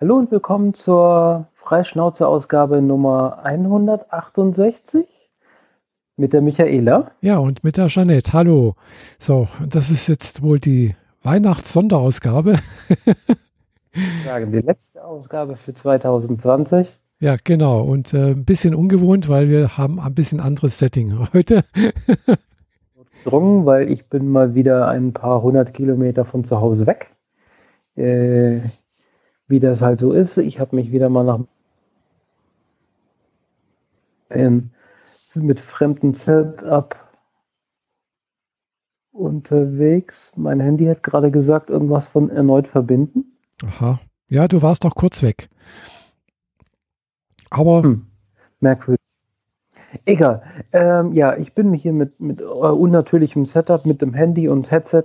Hallo und willkommen zur Freischnauze-Ausgabe Nummer 168 mit der Michaela. Ja, und mit der Jeanette. Hallo. So, das ist jetzt wohl die Weihnachts-Sonderausgabe. Die letzte Ausgabe für 2020. Ja, genau. Und äh, ein bisschen ungewohnt, weil wir haben ein bisschen anderes Setting heute. Gedrungen, weil ich bin mal wieder ein paar hundert Kilometer von zu Hause weg. Äh, wie das halt so ist. Ich habe mich wieder mal nach ähm, mit fremdem Setup unterwegs. Mein Handy hat gerade gesagt, irgendwas von erneut verbinden. Aha. Ja, du warst doch kurz weg. Aber. Hm. Merkwürdig. Egal. Ähm, ja, ich bin hier mit, mit äh, unnatürlichem Setup, mit dem Handy und Headset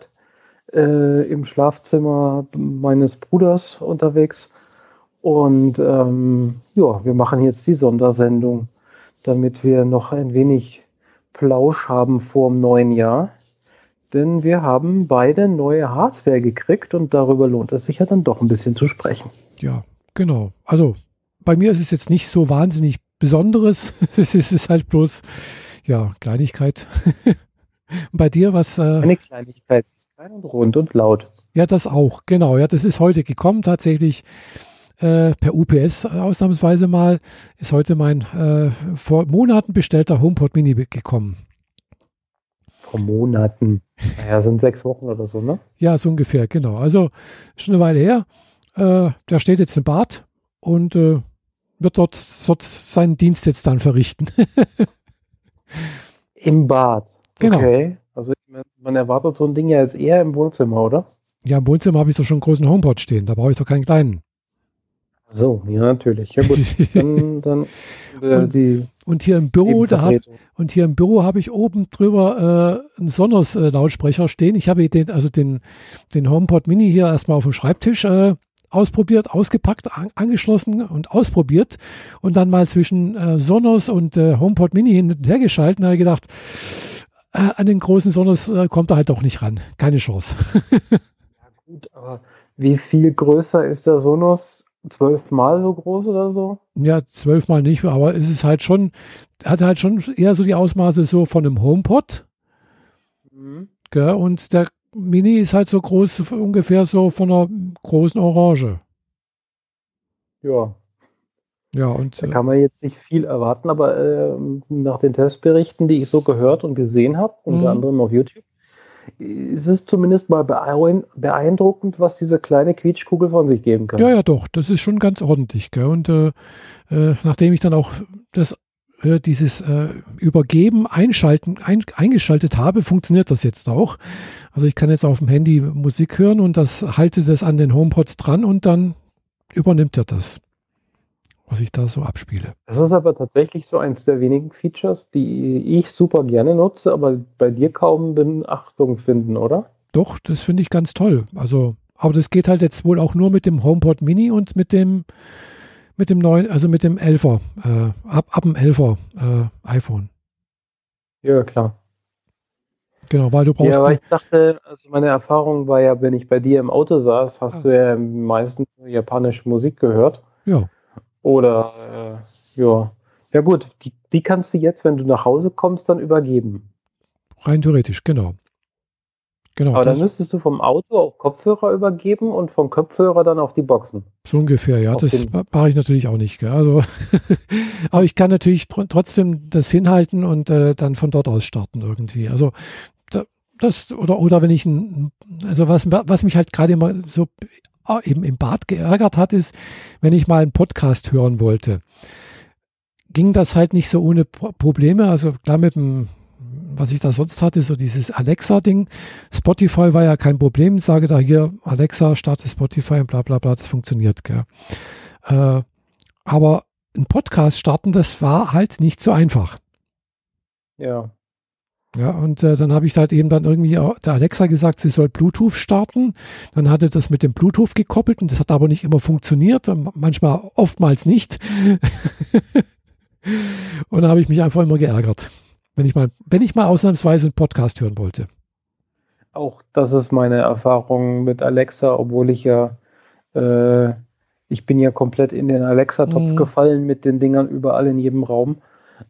äh, im Schlafzimmer meines Bruders unterwegs. Und ähm, ja, wir machen jetzt die Sondersendung, damit wir noch ein wenig Plausch haben vor dem neuen Jahr. Denn wir haben beide neue Hardware gekriegt und darüber lohnt es sich ja dann doch ein bisschen zu sprechen. Ja, genau. Also bei mir ist es jetzt nicht so wahnsinnig Besonderes. es ist halt bloß, ja, Kleinigkeit. Und bei dir was? Äh, Eine Kleinigkeit, es ist klein und rund und laut. Ja, das auch, genau. Ja, das ist heute gekommen, tatsächlich äh, per UPS ausnahmsweise mal. Ist heute mein äh, vor Monaten bestellter HomePod Mini gekommen. Vor Monaten? Naja, sind sechs Wochen oder so, ne? Ja, so ungefähr, genau. Also schon eine Weile her. Äh, der steht jetzt im Bad und äh, wird dort, dort seinen Dienst jetzt dann verrichten. Im Bad. Genau. Okay. Also man erwartet so ein Ding ja jetzt eher im Wohnzimmer, oder? Ja, im Wohnzimmer habe ich doch schon einen großen HomePod stehen. Da brauche ich doch keinen kleinen. So, ja, natürlich. Ja, gut. Dann, dann äh, und, die und hier im Büro, da hab, und hier im Büro habe ich oben drüber äh, einen Sonos-Lautsprecher stehen. Ich habe den, also den, den HomePod Mini hier erstmal auf dem Schreibtisch äh, ausprobiert, ausgepackt, an, angeschlossen und ausprobiert und dann mal zwischen äh, Sonos und äh, HomePod Mini hin und her geschalten. Da habe ich gedacht, äh, an den großen Sonos äh, kommt er halt doch nicht ran. Keine Chance. ja gut, aber wie viel größer ist der Sonos? Zwölfmal so groß oder so? Ja, zwölfmal nicht, aber es ist halt schon, hat halt schon eher so die Ausmaße so von einem HomePod. Mhm. Gell? Und der Mini ist halt so groß, ungefähr so von einer großen Orange. Ja, ja, und. Da kann man jetzt nicht viel erwarten, aber äh, nach den Testberichten, die ich so gehört und gesehen habe, unter mhm. anderem auf YouTube, ist es zumindest mal beeindruckend, was diese kleine Quietschkugel von sich geben kann. Ja, ja, doch. Das ist schon ganz ordentlich. Gell? Und äh, äh, nachdem ich dann auch das, äh, dieses äh, Übergeben einschalten, ein, eingeschaltet habe, funktioniert das jetzt auch. Also ich kann jetzt auf dem Handy Musik hören und das halte das an den HomePod dran und dann übernimmt er das was ich da so abspiele. Das ist aber tatsächlich so eins der wenigen Features, die ich super gerne nutze, aber bei dir kaum Beachtung finden, oder? Doch, das finde ich ganz toll. Also, aber das geht halt jetzt wohl auch nur mit dem HomePod Mini und mit dem mit dem neuen, also mit dem 11er, äh, ab, ab dem 11er äh, iPhone. Ja, klar. Genau, weil du brauchst. Ja, aber ich dachte, also meine Erfahrung war ja, wenn ich bei dir im Auto saß, hast ah. du ja meistens japanische Musik gehört. Ja. Oder äh, ja. Ja gut, die, die kannst du jetzt, wenn du nach Hause kommst, dann übergeben. Rein theoretisch, genau. Genau, Aber dann müsstest du vom Auto auf Kopfhörer übergeben und vom Kopfhörer dann auf die Boxen. So ungefähr, ja. Auf das mache ich natürlich auch nicht. Gell? Also, aber ich kann natürlich tr trotzdem das hinhalten und äh, dann von dort aus starten irgendwie. Also das oder oder wenn ich ein, also was was mich halt gerade immer so eben im Bad geärgert hat, ist, wenn ich mal einen Podcast hören wollte, ging das halt nicht so ohne Probleme. Also klar mit dem, was ich da sonst hatte, so dieses Alexa-Ding. Spotify war ja kein Problem. Sage da hier, Alexa, starte Spotify und bla bla bla, das funktioniert. Gell. Äh, aber ein Podcast starten, das war halt nicht so einfach. Ja. Ja, und äh, dann habe ich halt eben dann irgendwie der Alexa gesagt, sie soll Bluetooth starten. Dann hatte das mit dem Bluetooth gekoppelt und das hat aber nicht immer funktioniert, manchmal oftmals nicht. und da habe ich mich einfach immer geärgert, wenn ich mal, wenn ich mal ausnahmsweise einen Podcast hören wollte. Auch das ist meine Erfahrung mit Alexa, obwohl ich ja äh, Ich bin ja komplett in den Alexa-Topf mhm. gefallen mit den Dingern überall in jedem Raum.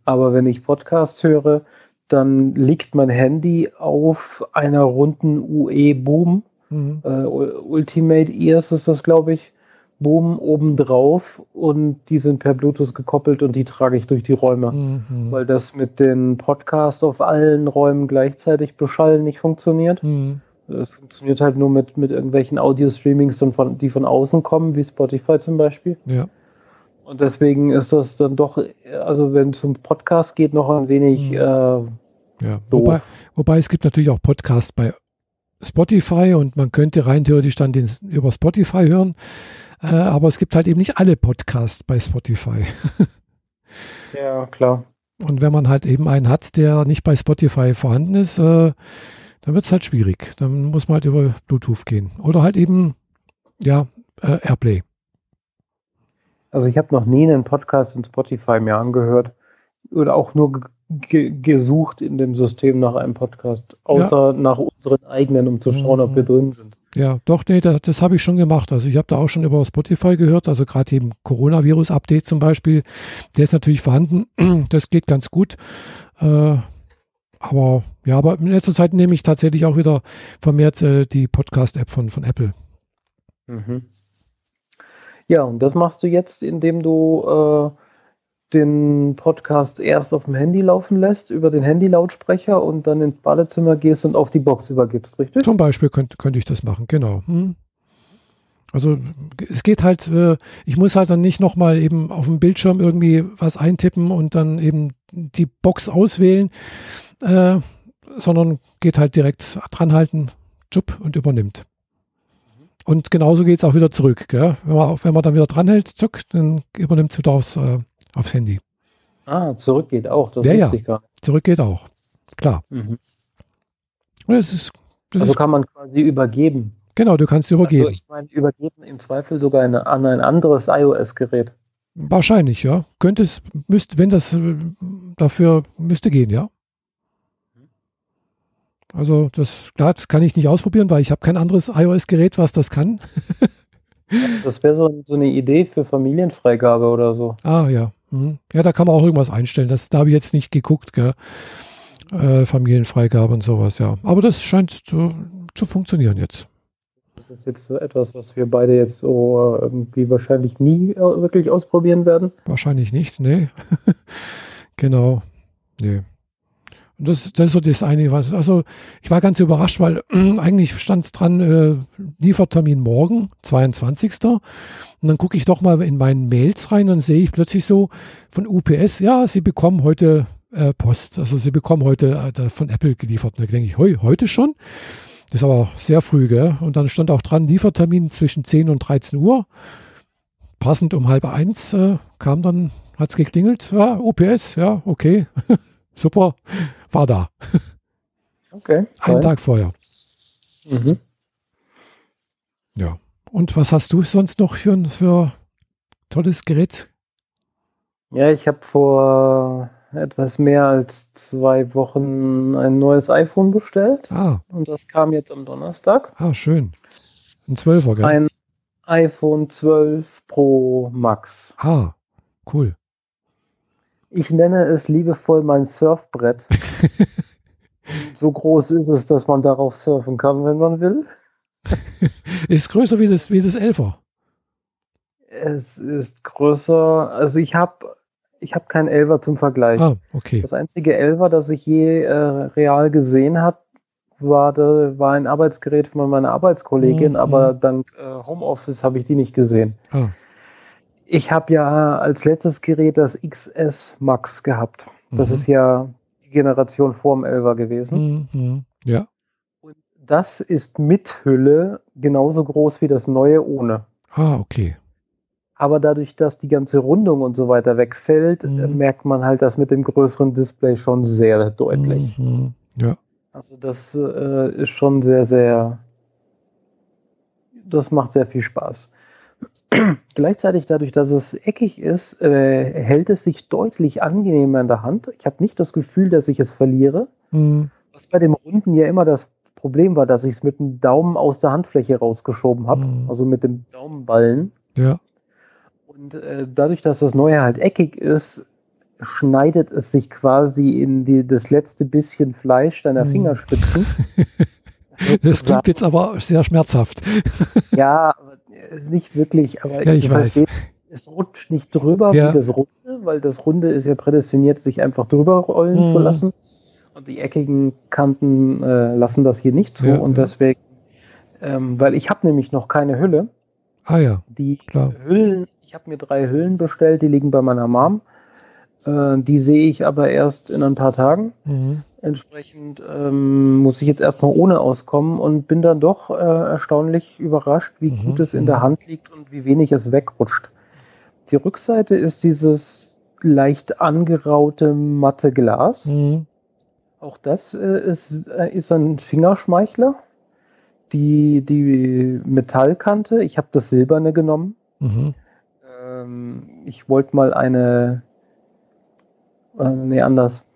Aber wenn ich Podcasts höre, dann liegt mein Handy auf einer runden UE Boom. Mhm. Äh, Ultimate Ears ist das, glaube ich. Boom obendrauf und die sind per Bluetooth gekoppelt und die trage ich durch die Räume. Mhm. Weil das mit den Podcasts auf allen Räumen gleichzeitig beschallen nicht funktioniert. Mhm. Es funktioniert halt nur mit, mit irgendwelchen Audio-Streamings, die von außen kommen, wie Spotify zum Beispiel. Ja. Und deswegen ist das dann doch, also wenn es zum Podcast geht, noch ein wenig. Mhm. Äh, ja, wobei, wobei es gibt natürlich auch Podcasts bei Spotify und man könnte rein theoretisch dann den über Spotify hören. Äh, aber es gibt halt eben nicht alle Podcasts bei Spotify. ja, klar. Und wenn man halt eben einen hat, der nicht bei Spotify vorhanden ist, äh, dann wird es halt schwierig. Dann muss man halt über Bluetooth gehen. Oder halt eben, ja, äh, Airplay. Also ich habe noch nie einen Podcast in Spotify mir angehört oder auch nur gesucht in dem System nach einem Podcast, außer ja. nach unseren eigenen, um zu schauen, ob wir mhm. drin sind. Ja, doch, nee, das, das habe ich schon gemacht. Also ich habe da auch schon über Spotify gehört, also gerade eben Coronavirus-Update zum Beispiel, der ist natürlich vorhanden, das geht ganz gut. Äh, aber ja, aber in letzter Zeit nehme ich tatsächlich auch wieder vermehrt äh, die Podcast-App von, von Apple. Mhm. Ja, und das machst du jetzt, indem du äh, den Podcast erst auf dem Handy laufen lässt, über den Handy-Lautsprecher und dann ins Badezimmer gehst und auf die Box übergibst, richtig? Zum Beispiel könnte könnt ich das machen, genau. Hm. Also es geht halt, äh, ich muss halt dann nicht nochmal eben auf dem Bildschirm irgendwie was eintippen und dann eben die Box auswählen, äh, sondern geht halt direkt dranhalten, tschupp und übernimmt. Und genauso geht es auch wieder zurück. Gell? Wenn, man, wenn man dann wieder dranhält, zuck, dann übernimmt es wieder aufs, äh, aufs Handy. Ah, zurück geht auch. Das ja, ja. Zurück geht auch. Klar. Mhm. Das ist, das also ist, kann man quasi übergeben. Genau, du kannst übergeben. Also ich meine, übergeben im Zweifel sogar eine, an ein anderes iOS-Gerät. Wahrscheinlich, ja. Könnte es, müsste, wenn das äh, dafür müsste gehen, ja. Also das, klar, das kann ich nicht ausprobieren, weil ich habe kein anderes iOS-Gerät, was das kann. das wäre so, so, eine Idee für Familienfreigabe oder so. Ah ja. Mhm. Ja, da kann man auch irgendwas einstellen. Das, da habe ich jetzt nicht geguckt, gell? Äh, Familienfreigabe und sowas, ja. Aber das scheint zu, zu funktionieren jetzt. Das ist jetzt so etwas, was wir beide jetzt so äh, irgendwie wahrscheinlich nie äh, wirklich ausprobieren werden. Wahrscheinlich nicht, nee. genau. Nee. Und das, das ist so das eine, was, also ich war ganz überrascht, weil äh, eigentlich stand es dran, äh, Liefertermin morgen, 22. Und dann gucke ich doch mal in meinen Mails rein und sehe ich plötzlich so von UPS, ja, Sie bekommen heute äh, Post, also Sie bekommen heute äh, von Apple geliefert. Und da denke ich, heu, heute schon? Das ist aber sehr früh, gell? Und dann stand auch dran, Liefertermin zwischen 10 und 13 Uhr. Passend um halb eins äh, kam dann, hat es geklingelt, ja, UPS, ja, okay, super war da. Okay. Einen Tag vorher. Mhm. Ja. Und was hast du sonst noch für ein für tolles Gerät? Ja, ich habe vor etwas mehr als zwei Wochen ein neues iPhone bestellt. Ah. Und das kam jetzt am Donnerstag. Ah, schön. Ein 12er, gell? Ein iPhone 12 Pro Max. Ah, cool. Ich nenne es liebevoll mein Surfbrett. so groß ist es, dass man darauf surfen kann, wenn man will. ist größer wie das, wie das Elfer. Es ist größer. Also ich habe ich hab kein Elfer zum Vergleich. Ah, okay. Das einzige Elfer, das ich je äh, real gesehen habe, war, war ein Arbeitsgerät von meiner Arbeitskollegin, mhm. aber dank äh, Homeoffice habe ich die nicht gesehen. Ah. Ich habe ja als letztes Gerät das XS Max gehabt. Das mhm. ist ja die Generation vor dem 11er gewesen. Mhm. Ja. Und das ist mit Hülle genauso groß wie das neue ohne. Ah, okay. Aber dadurch, dass die ganze Rundung und so weiter wegfällt, mhm. merkt man halt das mit dem größeren Display schon sehr deutlich. Mhm. Ja. Also das äh, ist schon sehr, sehr, das macht sehr viel Spaß. Gleichzeitig dadurch, dass es eckig ist, äh, hält es sich deutlich angenehmer in der Hand. Ich habe nicht das Gefühl, dass ich es verliere. Mhm. Was bei dem Runden ja immer das Problem war, dass ich es mit dem Daumen aus der Handfläche rausgeschoben habe, mhm. also mit dem Daumenballen. Ja. Und äh, dadurch, dass das neue halt eckig ist, schneidet es sich quasi in die, das letzte bisschen Fleisch deiner hm. Fingerspitzen. das klingt jetzt aber sehr schmerzhaft. ja, nicht wirklich, aber ja, ich weiß. Es rutscht nicht drüber ja. wie das Runde, weil das Runde ist ja prädestiniert, sich einfach drüber rollen mhm. zu lassen. Und die eckigen Kanten äh, lassen das hier nicht zu. Ja, und deswegen, ähm, weil ich habe nämlich noch keine Hülle. Ah ja. Die klar. Hüllen, ich habe mir drei Hüllen bestellt, die liegen bei meiner Mom. Äh, die sehe ich aber erst in ein paar Tagen. Mhm. Entsprechend ähm, muss ich jetzt erstmal ohne auskommen und bin dann doch äh, erstaunlich überrascht, wie mhm. gut es in der mhm. Hand liegt und wie wenig es wegrutscht. Die Rückseite ist dieses leicht angeraute matte Glas. Mhm. Auch das äh, ist, äh, ist ein Fingerschmeichler. Die, die Metallkante, ich habe das silberne genommen. Mhm. Ähm, ich wollte mal eine, äh, nee, anders.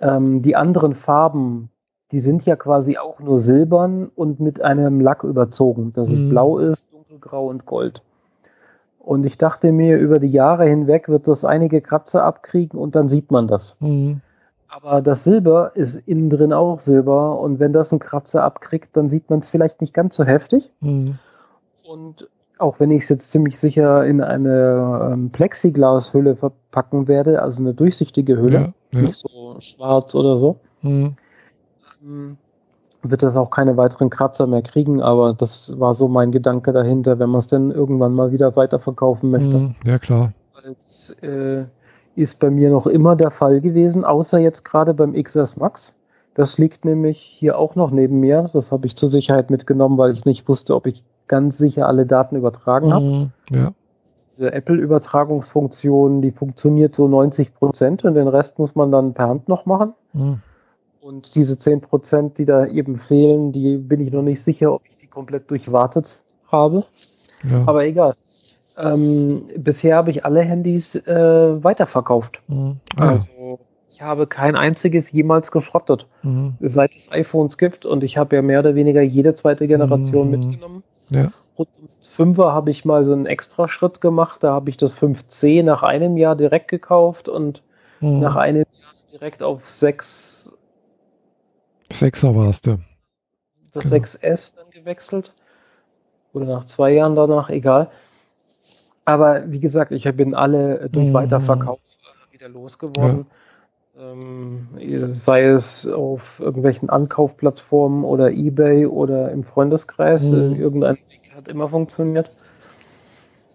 Ähm, die anderen Farben, die sind ja quasi auch nur silbern und mit einem Lack überzogen, dass mhm. es blau ist, dunkelgrau und gold. Und ich dachte mir, über die Jahre hinweg wird das einige Kratzer abkriegen und dann sieht man das. Mhm. Aber das Silber ist innen drin auch Silber und wenn das einen Kratzer abkriegt, dann sieht man es vielleicht nicht ganz so heftig. Mhm. Und auch wenn ich es jetzt ziemlich sicher in eine ähm, Plexiglashülle verpacken werde, also eine durchsichtige Hülle, ja, ja. nicht so schwarz oder so, mhm. ähm, wird das auch keine weiteren Kratzer mehr kriegen, aber das war so mein Gedanke dahinter, wenn man es dann irgendwann mal wieder weiterverkaufen möchte. Mhm, ja, klar. Das äh, ist bei mir noch immer der Fall gewesen, außer jetzt gerade beim XS Max. Das liegt nämlich hier auch noch neben mir. Das habe ich zur Sicherheit mitgenommen, weil ich nicht wusste, ob ich ganz sicher alle Daten übertragen habe. Mhm, ja. Diese Apple-Übertragungsfunktion, die funktioniert so 90 Prozent und den Rest muss man dann per Hand noch machen. Mhm. Und diese 10 Prozent, die da eben fehlen, die bin ich noch nicht sicher, ob ich die komplett durchwartet habe. Ja. Aber egal. Ähm, bisher habe ich alle Handys äh, weiterverkauft. Mhm. Ah. Also ich habe kein einziges jemals geschrottet, mhm. seit es iPhones gibt. Und ich habe ja mehr oder weniger jede zweite Generation mhm. mitgenommen. Ja. Und ums Fünfer habe ich mal so einen extra Schritt gemacht. Da habe ich das 5C nach einem Jahr direkt gekauft und mhm. nach einem Jahr direkt auf 6 Sechser warst du. Das genau. 6S dann gewechselt. Oder nach zwei Jahren danach, egal. Aber wie gesagt, ich bin alle durch mhm. Weiterverkauf äh, wieder losgeworden. Ja. Ähm, sei es auf irgendwelchen Ankaufplattformen oder Ebay oder im Freundeskreis. Mhm. Irgendein Weg hat immer funktioniert.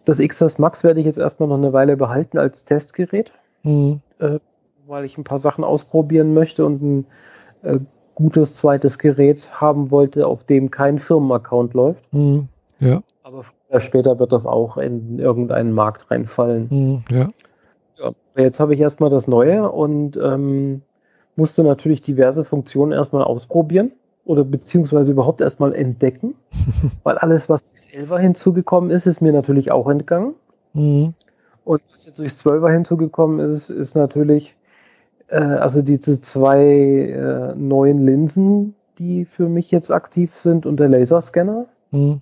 Das XS Max werde ich jetzt erstmal noch eine Weile behalten als Testgerät, mhm. äh, weil ich ein paar Sachen ausprobieren möchte und ein äh, gutes zweites Gerät haben wollte, auf dem kein Firmenaccount läuft. Mhm. Ja. Aber später wird das auch in irgendeinen Markt reinfallen. Mhm. Ja. Ja. Jetzt habe ich erstmal das Neue und ähm, musste natürlich diverse Funktionen erstmal ausprobieren oder beziehungsweise überhaupt erstmal entdecken, weil alles, was 11er hinzugekommen ist, ist mir natürlich auch entgangen. Mhm. Und was jetzt durchs 12er hinzugekommen ist, ist natürlich äh, also diese zwei äh, neuen Linsen, die für mich jetzt aktiv sind und der Laserscanner. Mhm.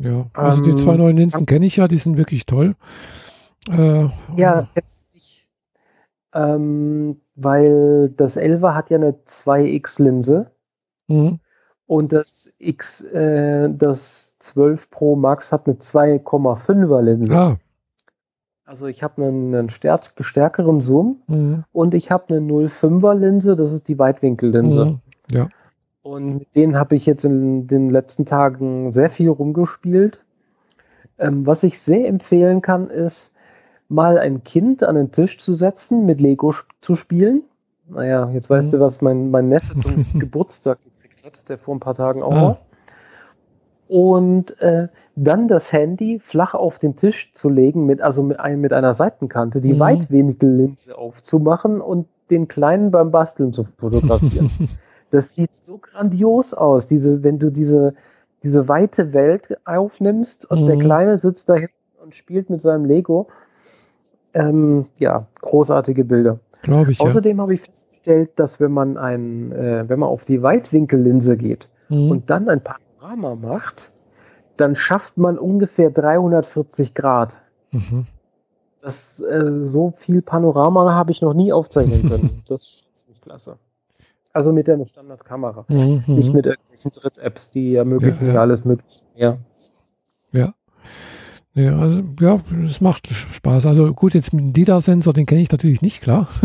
Ja, also ähm, die zwei neuen Linsen kenne ich ja, die sind wirklich toll. Äh, ja, jetzt nicht. Ähm, weil das 11er hat ja eine 2X-Linse. Mhm. Und das X, äh, das 12 Pro Max hat eine 2,5er Linse. Ah, also ich habe einen, einen stärkeren Zoom mhm. und ich habe eine 0,5er Linse, das ist die Weitwinkellinse. Mhm. Ja. Und mit denen habe ich jetzt in den letzten Tagen sehr viel rumgespielt. Ähm, was ich sehr empfehlen kann, ist, mal ein Kind an den Tisch zu setzen, mit Lego zu spielen. Naja, jetzt weißt mhm. du, was mein, mein Neffe zum Geburtstag gekriegt hat, der vor ein paar Tagen auch ah. war. Und äh, dann das Handy flach auf den Tisch zu legen, mit, also mit, ein, mit einer Seitenkante, die mhm. Weitwinkellinse aufzumachen und den Kleinen beim Basteln zu fotografieren. das sieht so grandios aus, diese, wenn du diese, diese weite Welt aufnimmst und mhm. der Kleine sitzt da hinten und spielt mit seinem Lego. Ähm, ja, großartige Bilder. Glaube ich. Außerdem ja. habe ich festgestellt, dass wenn man ein, äh, wenn man auf die Weitwinkellinse geht mhm. und dann ein Panorama macht, dann schafft man ungefähr 340 Grad. Mhm. Das, äh, so viel Panorama habe ich noch nie aufzeichnen können. das ist ziemlich klasse. Also mit der Standardkamera. Mhm. Nicht mit irgendwelchen Dritt-Apps, die ermöglichen ja, ja. alles mögliche mehr. Ja. Ja, also, ja, es macht Spaß. Also gut, jetzt mit dem LIDAR-Sensor, den kenne ich natürlich nicht, klar.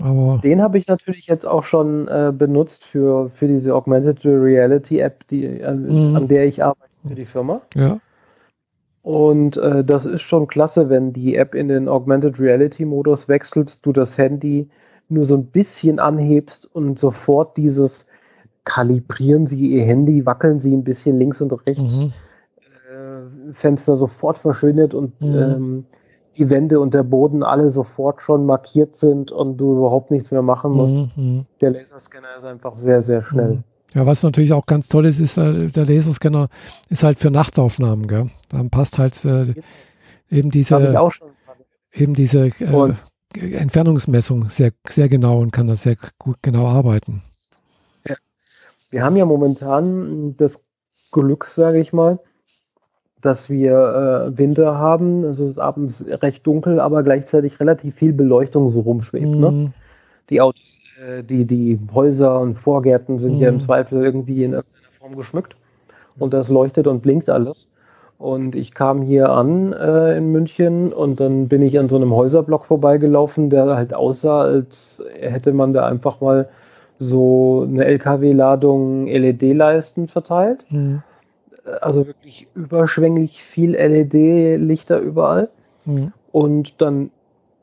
Aber den habe ich natürlich jetzt auch schon äh, benutzt für, für diese Augmented Reality App, die, äh, mhm. an der ich arbeite für die Firma. Ja. Und äh, das ist schon klasse, wenn die App in den Augmented Reality Modus wechselt, du das Handy nur so ein bisschen anhebst und sofort dieses kalibrieren Sie Ihr Handy, wackeln Sie ein bisschen links und rechts, mhm. Fenster sofort verschwindet und mhm. ähm, die Wände und der Boden alle sofort schon markiert sind und du überhaupt nichts mehr machen musst. Mhm. Der Laserscanner ist einfach sehr, sehr schnell. Mhm. Ja, was natürlich auch ganz toll ist, ist, äh, der Laserscanner ist halt für Nachtsaufnahmen, gell? Dann passt halt äh, eben diese, eben diese äh, Entfernungsmessung sehr, sehr genau und kann da sehr gut genau arbeiten. Ja. Wir haben ja momentan das Glück, sage ich mal, dass wir äh, Winter haben. Es ist abends recht dunkel, aber gleichzeitig relativ viel Beleuchtung so rumschwebt. Ne? Mhm. Ne? Die Autos, äh, die, die Häuser und Vorgärten sind mhm. ja im mhm. Zweifel irgendwie in irgendeiner Form geschmückt. Und das leuchtet und blinkt alles. Und ich kam hier an äh, in München und dann bin ich an so einem Häuserblock vorbeigelaufen, der halt aussah, als hätte man da einfach mal so eine LKW-Ladung LED-Leisten verteilt. Mhm also wirklich überschwänglich viel LED-Lichter überall. Mhm. Und dann,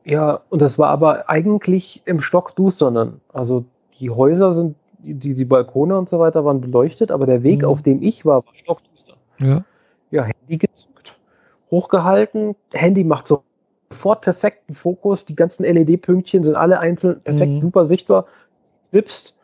ja, und das war aber eigentlich im Stock dusternen. Also die Häuser sind, die, die Balkone und so weiter waren beleuchtet, aber der Weg, mhm. auf dem ich war, war stockduster. Ja. Ja, Handy gezückt, hochgehalten, Handy macht sofort perfekten Fokus, die ganzen LED-Pünktchen sind alle einzeln perfekt mhm. super sichtbar, wipst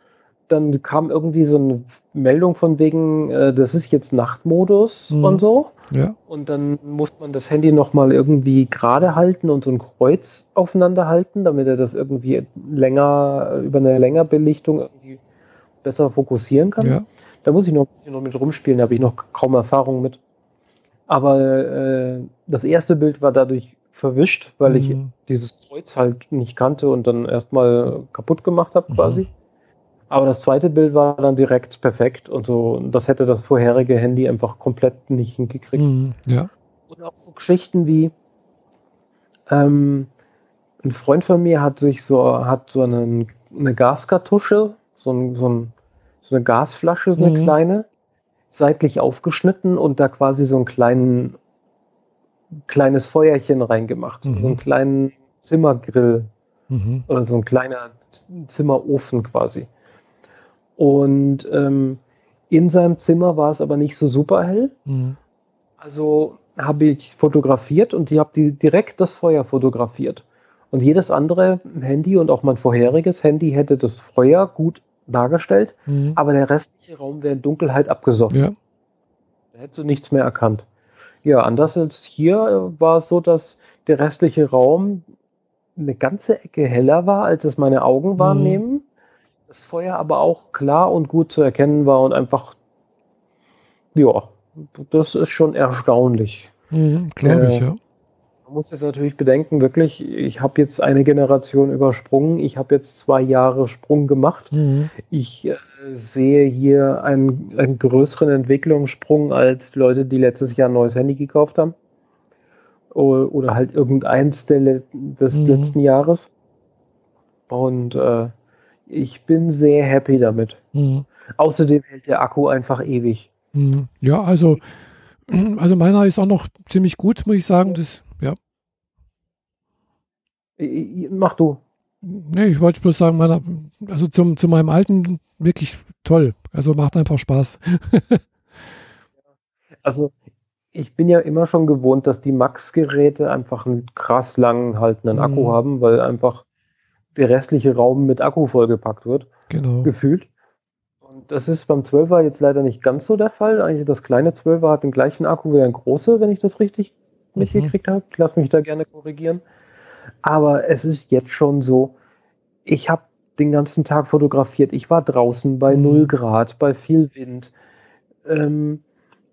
dann kam irgendwie so eine Meldung von wegen, äh, das ist jetzt Nachtmodus mhm. und so. Ja. Und dann muss man das Handy nochmal irgendwie gerade halten und so ein Kreuz aufeinander halten, damit er das irgendwie länger, über eine Längerbelichtung irgendwie besser fokussieren kann. Ja. Da muss ich noch ein bisschen noch mit rumspielen, da habe ich noch kaum Erfahrung mit. Aber äh, das erste Bild war dadurch verwischt, weil mhm. ich dieses Kreuz halt nicht kannte und dann erstmal kaputt gemacht habe mhm. quasi. Aber das zweite Bild war dann direkt perfekt und so. Das hätte das vorherige Handy einfach komplett nicht hingekriegt. Mhm, ja. Und auch so Geschichten wie ähm, ein Freund von mir hat sich so, hat so einen, eine Gaskartusche, so, ein, so, ein, so eine Gasflasche, so eine mhm. kleine, seitlich aufgeschnitten und da quasi so ein kleinen, kleines Feuerchen reingemacht. Mhm. So einen kleinen Zimmergrill mhm. oder so ein kleiner Zimmerofen quasi. Und ähm, in seinem Zimmer war es aber nicht so super hell. Mhm. Also habe ich fotografiert und ich habe die direkt das Feuer fotografiert. Und jedes andere Handy und auch mein vorheriges Handy hätte das Feuer gut dargestellt, mhm. aber der restliche Raum wäre in Dunkelheit abgesoffen. Ja. Da hättest du nichts mehr erkannt. Ja, anders als hier war es so, dass der restliche Raum eine ganze Ecke heller war, als es meine Augen mhm. Das Feuer aber auch klar und gut zu erkennen war und einfach, ja, das ist schon erstaunlich. Mhm, Glaube ich, äh, ja. Man muss jetzt natürlich bedenken, wirklich, ich habe jetzt eine Generation übersprungen, ich habe jetzt zwei Jahre Sprung gemacht. Mhm. Ich äh, sehe hier einen, einen größeren Entwicklungssprung als Leute, die letztes Jahr ein neues Handy gekauft haben. Oder, oder halt irgendeins der, des mhm. letzten Jahres. Und äh, ich bin sehr happy damit. Mhm. Außerdem hält der Akku einfach ewig. Mhm. Ja, also, also meiner ist auch noch ziemlich gut, muss ich sagen. Das, ja. Mach du. Nee, ich wollte bloß sagen, meiner, also zum, zu meinem alten wirklich toll. Also macht einfach Spaß. also ich bin ja immer schon gewohnt, dass die Max-Geräte einfach einen krass langen haltenden Akku mhm. haben, weil einfach der restliche Raum mit Akku vollgepackt wird. Genau. Gefühlt. Und das ist beim 12er jetzt leider nicht ganz so der Fall. Eigentlich das kleine 12er hat den gleichen Akku wie ein große, wenn ich das richtig mhm. mitgekriegt habe. Ich lasse mich da gerne korrigieren. Aber es ist jetzt schon so, ich habe den ganzen Tag fotografiert. Ich war draußen bei mhm. 0 Grad, bei viel Wind. Ähm,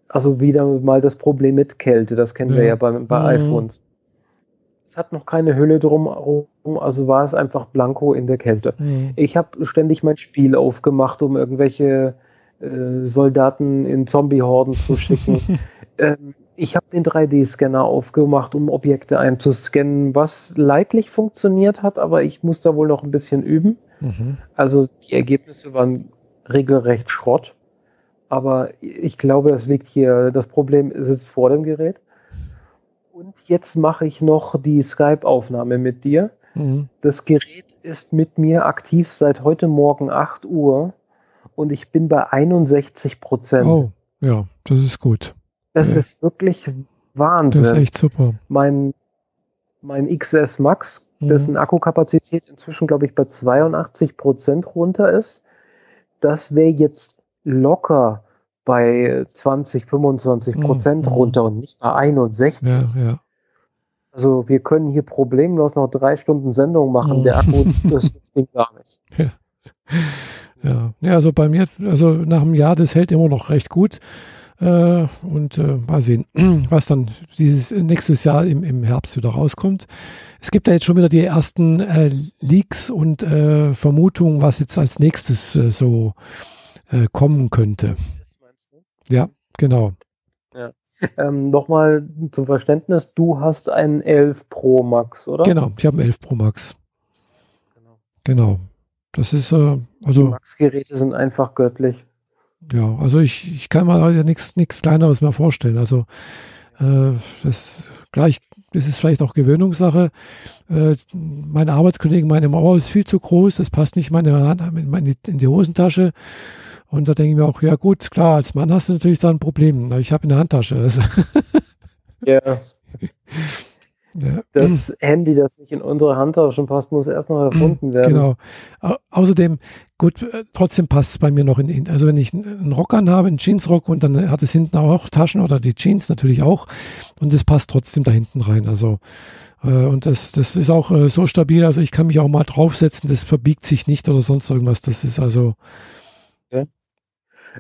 also wieder mal das Problem mit Kälte, das kennen ja. wir ja bei, bei mhm. iPhones. Es hat noch keine Hülle drumherum, also war es einfach blanko in der Kälte. Mhm. Ich habe ständig mein Spiel aufgemacht, um irgendwelche äh, Soldaten in Zombie-Horden zu schicken. ähm, ich habe den 3D-Scanner aufgemacht, um Objekte einzuscannen, was leidlich funktioniert hat, aber ich muss da wohl noch ein bisschen üben. Mhm. Also die Ergebnisse waren regelrecht Schrott. Aber ich glaube, das liegt hier, das Problem sitzt vor dem Gerät. Und jetzt mache ich noch die Skype-Aufnahme mit dir. Mhm. Das Gerät ist mit mir aktiv seit heute Morgen 8 Uhr und ich bin bei 61 Prozent. Oh, ja, das ist gut. Das ja. ist wirklich Wahnsinn. Das ist echt super. Mein, mein XS Max, mhm. dessen Akkukapazität inzwischen, glaube ich, bei 82 Prozent runter ist, das wäre jetzt locker bei 20, 25 Prozent mhm. runter und nicht bei 61. Ja, ja. Also wir können hier problemlos noch drei Stunden Sendung machen. Mhm. Der Akku, das klingt gar nicht. Ja. ja. ja, also bei mir, also nach einem Jahr, das hält immer noch recht gut. Äh, und äh, mal sehen, was dann dieses nächstes Jahr im, im Herbst wieder rauskommt. Es gibt ja jetzt schon wieder die ersten äh, Leaks und äh, Vermutungen, was jetzt als nächstes äh, so kommen könnte. Ja, genau. Ja. Ähm, Nochmal zum Verständnis, du hast einen 11 Pro Max, oder? Genau, ich habe einen 11 Pro Max. Genau. genau. Das ist, äh, also. Max-Geräte sind einfach göttlich. Ja, also ich, ich kann mir ja nichts kleineres mehr vorstellen. Also äh, das gleich, das ist vielleicht auch Gewöhnungssache. Äh, meine Arbeitskollegen meinen immer, oh, ist viel zu groß, das passt nicht meine Hand in die Hosentasche. Und da denke ich mir auch, ja gut, klar, als Mann hast du natürlich da ein Problem. Ich habe eine Handtasche. Also. Ja. ja. Das Handy, das nicht in unsere Handtasche passt, muss erst noch erfunden werden. Genau. Au außerdem, gut, äh, trotzdem passt es bei mir noch in, also wenn ich einen Rock anhabe, einen Jeansrock und dann hat es hinten auch Taschen oder die Jeans natürlich auch und es passt trotzdem da hinten rein. Also äh, und das, das ist auch äh, so stabil, also ich kann mich auch mal draufsetzen, das verbiegt sich nicht oder sonst irgendwas. Das ist also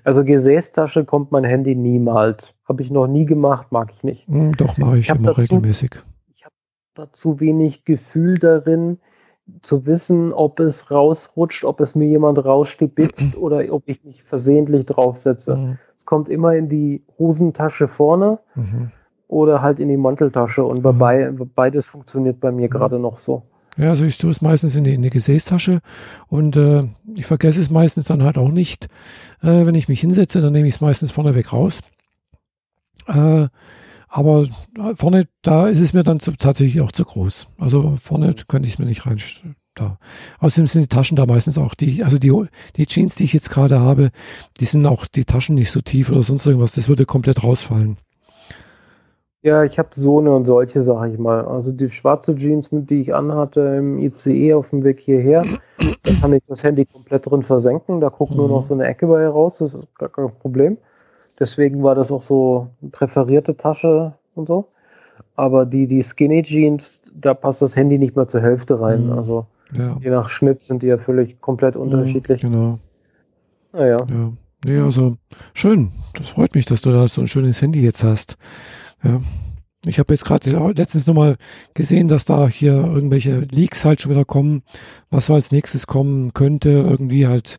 also Gesäßtasche kommt mein Handy niemals. Habe ich noch nie gemacht, mag ich nicht. Hm, doch, mache ich, ich immer dazu, regelmäßig. Ich habe dazu wenig Gefühl darin, zu wissen, ob es rausrutscht, ob es mir jemand rausstibitzt oder ob ich mich versehentlich draufsetze. Mhm. Es kommt immer in die Hosentasche vorne mhm. oder halt in die Manteltasche und mhm. bei, beides funktioniert bei mir mhm. gerade noch so. Ja, also ich tue es meistens in die, in die Gesäßtasche und äh, ich vergesse es meistens dann halt auch nicht. Äh, wenn ich mich hinsetze, dann nehme ich es meistens vorneweg raus. Äh, aber vorne, da ist es mir dann zu, tatsächlich auch zu groß. Also vorne könnte ich es mir nicht rein. Da. Außerdem sind die Taschen da meistens auch die, also die, die Jeans, die ich jetzt gerade habe, die sind auch die Taschen nicht so tief oder sonst irgendwas. Das würde komplett rausfallen. Ja, ich habe so eine und solche, sage ich mal. Also die schwarze Jeans, die ich anhatte im ICE auf dem Weg hierher, da kann ich das Handy komplett drin versenken. Da guckt mhm. nur noch mhm. so eine Ecke bei raus, das ist gar kein Problem. Deswegen war das auch so eine präferierte Tasche und so. Aber die, die Skinny Jeans, da passt das Handy nicht mehr zur Hälfte rein. Mhm. Also ja. je nach Schnitt sind die ja völlig komplett mhm, unterschiedlich. Genau. Naja. Ja. Nee, also schön. Das freut mich, dass du da so ein schönes Handy jetzt hast. Ja. Ich habe jetzt gerade letztens nochmal gesehen, dass da hier irgendwelche Leaks halt schon wieder kommen, was so als nächstes kommen könnte, irgendwie halt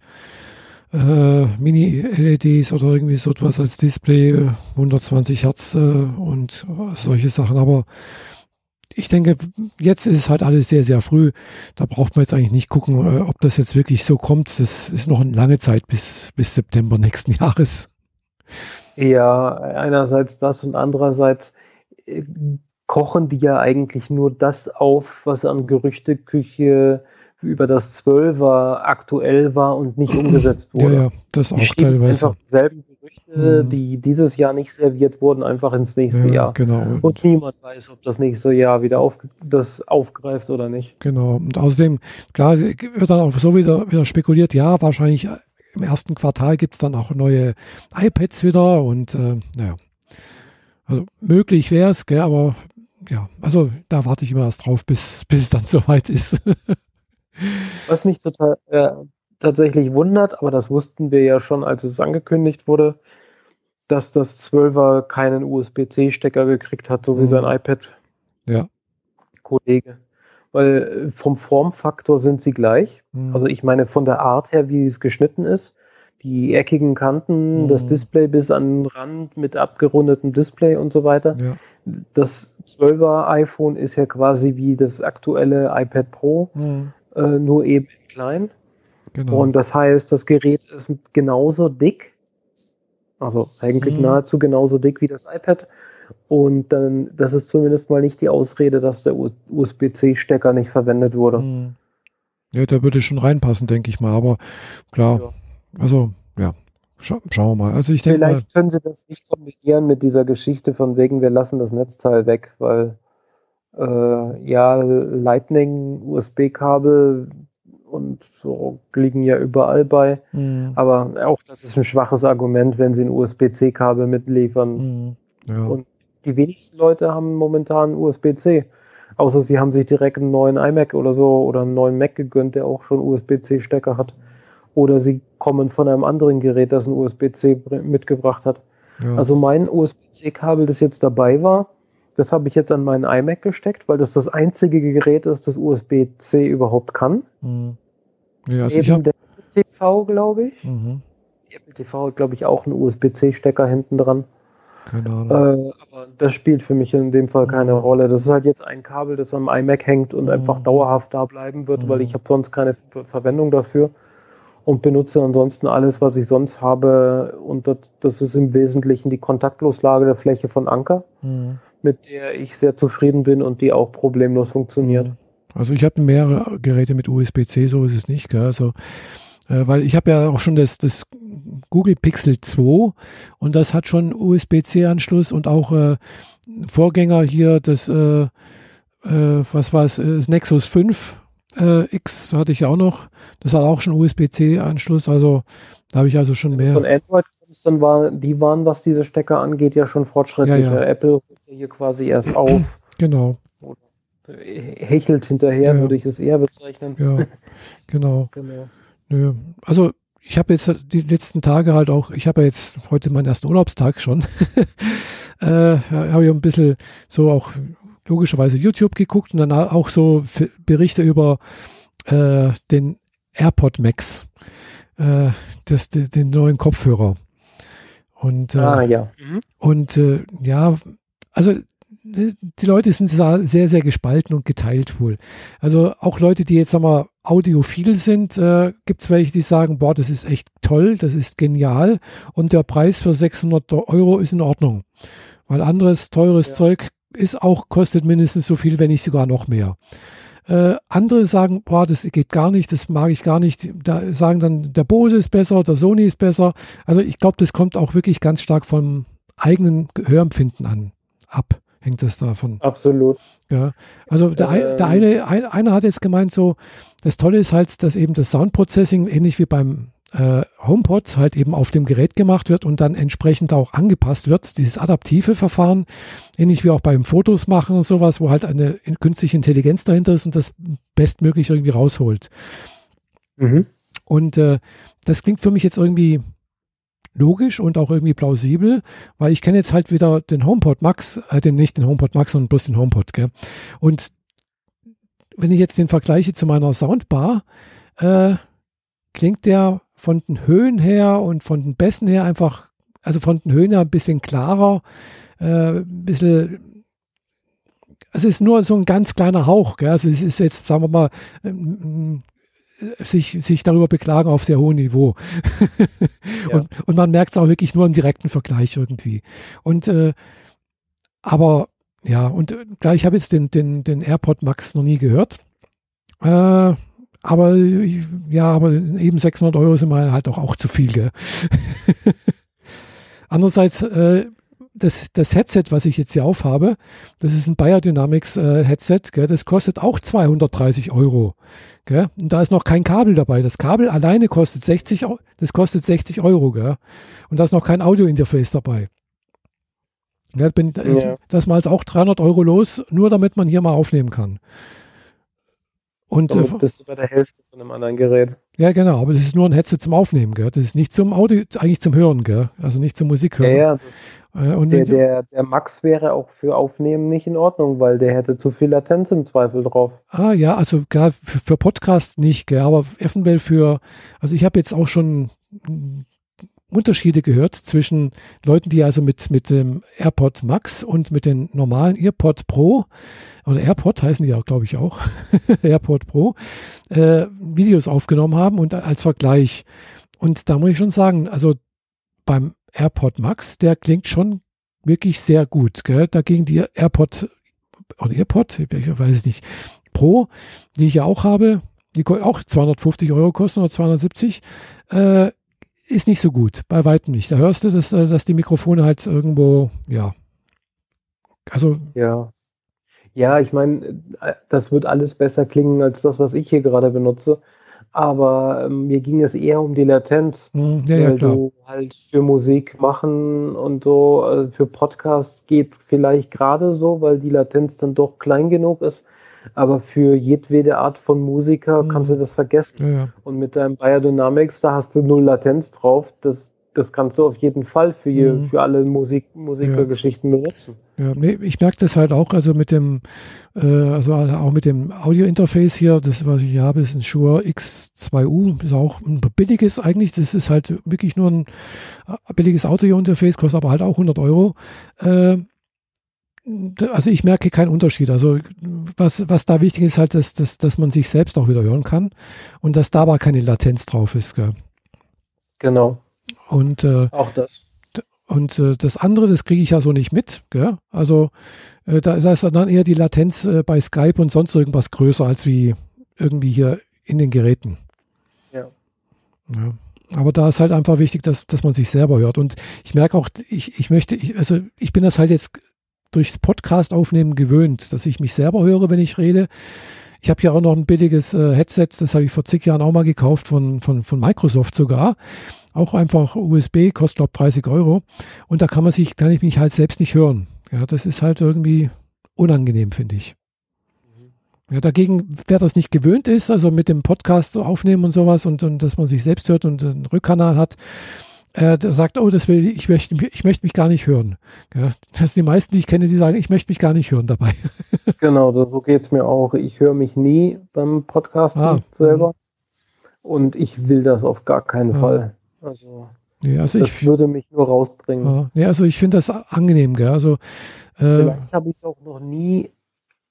äh, Mini-LEDs oder irgendwie so etwas als Display, 120 Hertz äh, und solche Sachen. Aber ich denke, jetzt ist es halt alles sehr, sehr früh. Da braucht man jetzt eigentlich nicht gucken, äh, ob das jetzt wirklich so kommt. Das ist noch eine lange Zeit bis, bis September nächsten Jahres. Ja, einerseits das und andererseits äh, kochen die ja eigentlich nur das auf, was an Gerüchteküche über das Zwölfer aktuell war und nicht umgesetzt wurde. Ja, ja das auch die teilweise. Einfach dieselben Gerüchte, mhm. die dieses Jahr nicht serviert wurden, einfach ins nächste ja, Jahr. Genau. Und niemand weiß, ob das nächste Jahr wieder auf, das aufgreift oder nicht. Genau. Und außerdem, klar, wird dann auch so wieder, wieder spekuliert, ja, wahrscheinlich im ersten Quartal gibt es dann auch neue iPads wieder und äh, naja. Also möglich wäre es, aber ja, also da warte ich immer erst drauf, bis, bis es dann soweit ist. Was mich total äh, tatsächlich wundert, aber das wussten wir ja schon, als es angekündigt wurde, dass das 12er keinen USB-C-Stecker gekriegt hat, so wie mhm. sein iPad. Ja. Kollege. Weil äh, vom Formfaktor sind sie gleich. Mhm. Also ich meine von der Art her, wie es geschnitten ist. Die eckigen Kanten, mhm. das Display bis an den Rand mit abgerundetem Display und so weiter. Ja. Das 12er iPhone ist ja quasi wie das aktuelle iPad Pro, mhm. äh, nur eben klein. Genau. Und das heißt, das Gerät ist genauso dick also eigentlich mhm. nahezu genauso dick wie das iPad. Und dann, das ist zumindest mal nicht die Ausrede, dass der USB-C-Stecker nicht verwendet wurde. Mhm. Ja, der würde schon reinpassen, denke ich mal. Aber klar, ja. also ja, Scha schauen wir mal. Also ich denke Vielleicht können Sie das nicht kombinieren mit dieser Geschichte von wegen, wir lassen das Netzteil weg, weil äh, ja, Lightning, USB-Kabel und so liegen ja überall bei. Mhm. Aber auch das ist ein schwaches Argument, wenn sie ein USB-C-Kabel mitliefern. Mhm. Ja. Und die wenigsten Leute haben momentan USB-C. Außer sie haben sich direkt einen neuen iMac oder so oder einen neuen Mac gegönnt, der auch schon USB-C-Stecker hat. Oder sie kommen von einem anderen Gerät, das ein USB-C mitgebracht hat. Ja. Also mein USB-C-Kabel, das jetzt dabei war, das habe ich jetzt an meinen iMac gesteckt, weil das das einzige Gerät ist, das USB-C überhaupt kann. Mhm. Ja, also Neben der Apple TV, glaube ich. Mhm. Die Apple TV hat, glaube ich, auch einen USB-C-Stecker hinten dran. Keine Ahnung. Äh, aber das spielt für mich in dem Fall keine mhm. Rolle. Das ist halt jetzt ein Kabel, das am iMac hängt und mhm. einfach dauerhaft da bleiben wird, weil ich mhm. habe sonst keine Verwendung dafür und benutze ansonsten alles, was ich sonst habe. Und das, das ist im Wesentlichen die Kontaktloslage der Fläche von Anker, mhm. mit der ich sehr zufrieden bin und die auch problemlos funktioniert. Mhm. Also ich habe mehrere Geräte mit USB-C, so ist es nicht. Gell? Also, äh, weil ich habe ja auch schon das, das Google Pixel 2 und das hat schon USB-C-Anschluss und auch äh, Vorgänger hier, das, äh, äh, was war es, das Nexus 5 äh, X hatte ich ja auch noch. Das hat auch schon USB-C-Anschluss. Also da habe ich also schon mehr. Von Android dann war, die waren, was diese Stecker angeht, ja schon fortschrittlicher. Ja, ja. Apple hier quasi erst auf. Genau hechelt hinterher, ja. würde ich es eher bezeichnen. Ja, genau. genau. Nö. Also ich habe jetzt die letzten Tage halt auch, ich habe ja jetzt heute meinen ersten Urlaubstag schon, äh, habe ich ein bisschen so auch logischerweise YouTube geguckt und dann auch so Berichte über äh, den AirPod Max, äh, das, den neuen Kopfhörer. Und, äh, ah, ja. Mhm. Und äh, ja, also die Leute sind sehr, sehr gespalten und geteilt wohl. Also auch Leute, die jetzt sagen wir, audiophil sind, äh, gibt es welche, die sagen, boah, das ist echt toll, das ist genial und der Preis für 600 Euro ist in Ordnung. Weil anderes teures ja. Zeug ist auch, kostet mindestens so viel, wenn nicht sogar noch mehr. Äh, andere sagen, boah, das geht gar nicht, das mag ich gar nicht. Da sagen dann, der Bose ist besser, der Sony ist besser. Also ich glaube, das kommt auch wirklich ganz stark vom eigenen Gehörempfinden an, ab hängt es davon. Absolut. Ja, also der, ähm, der eine, ein, einer hat jetzt gemeint, so, das Tolle ist halt, dass eben das Soundprocessing ähnlich wie beim äh, HomePod halt eben auf dem Gerät gemacht wird und dann entsprechend auch angepasst wird, dieses adaptive Verfahren, ähnlich wie auch beim Fotos machen und sowas, wo halt eine künstliche Intelligenz dahinter ist und das bestmöglich irgendwie rausholt. Mhm. Und äh, das klingt für mich jetzt irgendwie logisch und auch irgendwie plausibel, weil ich kenne jetzt halt wieder den HomePod Max, äh, den nicht den HomePod Max, sondern bloß den HomePod, gell? Und wenn ich jetzt den vergleiche zu meiner Soundbar, äh, klingt der von den Höhen her und von den Bässen her einfach, also von den Höhen her ein bisschen klarer, äh, ein bisschen es ist nur so ein ganz kleiner Hauch. Gell? Also es ist jetzt, sagen wir mal, sich, sich darüber beklagen auf sehr hohem Niveau. ja. und, und man merkt es auch wirklich nur im direkten Vergleich irgendwie. Und äh, aber ja, und äh, klar, ich habe jetzt den, den, den AirPod Max noch nie gehört. Äh, aber ja, aber eben 600 Euro sind mal halt auch, auch zu viel. Gell? Andererseits, äh, das, das Headset, was ich jetzt hier aufhabe, das ist ein Biodynamics äh, Headset, gell, das kostet auch 230 Euro. Gell? Und da ist noch kein Kabel dabei. Das Kabel alleine kostet 60, das kostet 60 Euro. Gell? Und da ist noch kein Audio-Interface dabei. Ja, bin, ja. Das mal auch 300 Euro los, nur damit man hier mal aufnehmen kann. Und Damit äh, bist du bei der Hälfte von einem anderen Gerät. Ja, genau, aber das ist nur ein Headset zum Aufnehmen, gell? Das ist nicht zum Audio, eigentlich zum Hören, gell? Also nicht zum Musik hören. Ja, ja. Äh, und der, der, der Max wäre auch für Aufnehmen nicht in Ordnung, weil der hätte zu viel Latenz im Zweifel drauf. Ah ja, also gar für, für Podcast nicht, gell? aber eventuell für, also ich habe jetzt auch schon Unterschiede gehört zwischen Leuten, die also mit, mit dem AirPod Max und mit den normalen AirPod Pro oder AirPod heißen die ja, glaube ich, auch, AirPod Pro, äh, Videos aufgenommen haben und als Vergleich. Und da muss ich schon sagen, also beim AirPod Max, der klingt schon wirklich sehr gut. Gell? Dagegen die AirPod oder AirPod, ich weiß es nicht, Pro, die ich ja auch habe, die auch 250 Euro kosten oder 270, äh, ist nicht so gut, bei weitem nicht. Da hörst du, dass, äh, dass die Mikrofone halt irgendwo, ja. Also. Ja. Ja, ich meine, das wird alles besser klingen als das, was ich hier gerade benutze. Aber ähm, mir ging es eher um die Latenz. Hm, ja, ja, weil klar. du halt für Musik machen und so, also für Podcasts geht es vielleicht gerade so, weil die Latenz dann doch klein genug ist. Aber für jedwede Art von Musiker mhm. kannst du das vergessen. Ja. Und mit deinem Biodynamics, da hast du null Latenz drauf. Das, das kannst du auf jeden Fall für, mhm. für alle Musik, Musikergeschichten ja. benutzen. Ja, nee, ich merke das halt auch, also mit dem, äh, also auch mit dem Audio-Interface hier, das, was ich hier habe, ist ein Shure X2U, ist auch ein billiges eigentlich, das ist halt wirklich nur ein äh, billiges Audio-Interface, kostet aber halt auch 100 Euro. Äh, also ich merke keinen Unterschied. Also was, was da wichtig ist, halt, dass, dass, dass man sich selbst auch wieder hören kann und dass da aber keine Latenz drauf ist. Gell? Genau. Und äh, auch das. Und äh, das andere, das kriege ich ja so nicht mit. Gell? Also äh, da, da, ist dann eher die Latenz äh, bei Skype und sonst irgendwas größer als wie irgendwie hier in den Geräten. Ja. ja. Aber da ist halt einfach wichtig, dass, dass man sich selber hört. Und ich merke auch, ich, ich möchte, ich, also ich bin das halt jetzt durchs Podcast aufnehmen gewöhnt, dass ich mich selber höre, wenn ich rede. Ich habe hier auch noch ein billiges äh, Headset, das habe ich vor zig Jahren auch mal gekauft, von, von, von Microsoft sogar. Auch einfach USB, kostet glaube 30 Euro. Und da kann man sich, kann ich mich halt selbst nicht hören. Ja, das ist halt irgendwie unangenehm, finde ich. Ja, dagegen, wer das nicht gewöhnt ist, also mit dem Podcast aufnehmen und sowas und, und dass man sich selbst hört und einen Rückkanal hat, äh, der sagt, oh, das will ich, möchte, ich möchte mich gar nicht hören. Ja, das sind die meisten, die ich kenne, die sagen, ich möchte mich gar nicht hören dabei. genau, das, so geht es mir auch. Ich höre mich nie beim Podcasten ah, selber. Mh. Und ich will das auf gar keinen ah. Fall. Also, nee, also das ich, würde mich nur rausbringen. Ah, nee, also ich finde das angenehm, gell? Also, äh, Vielleicht habe ich es auch noch nie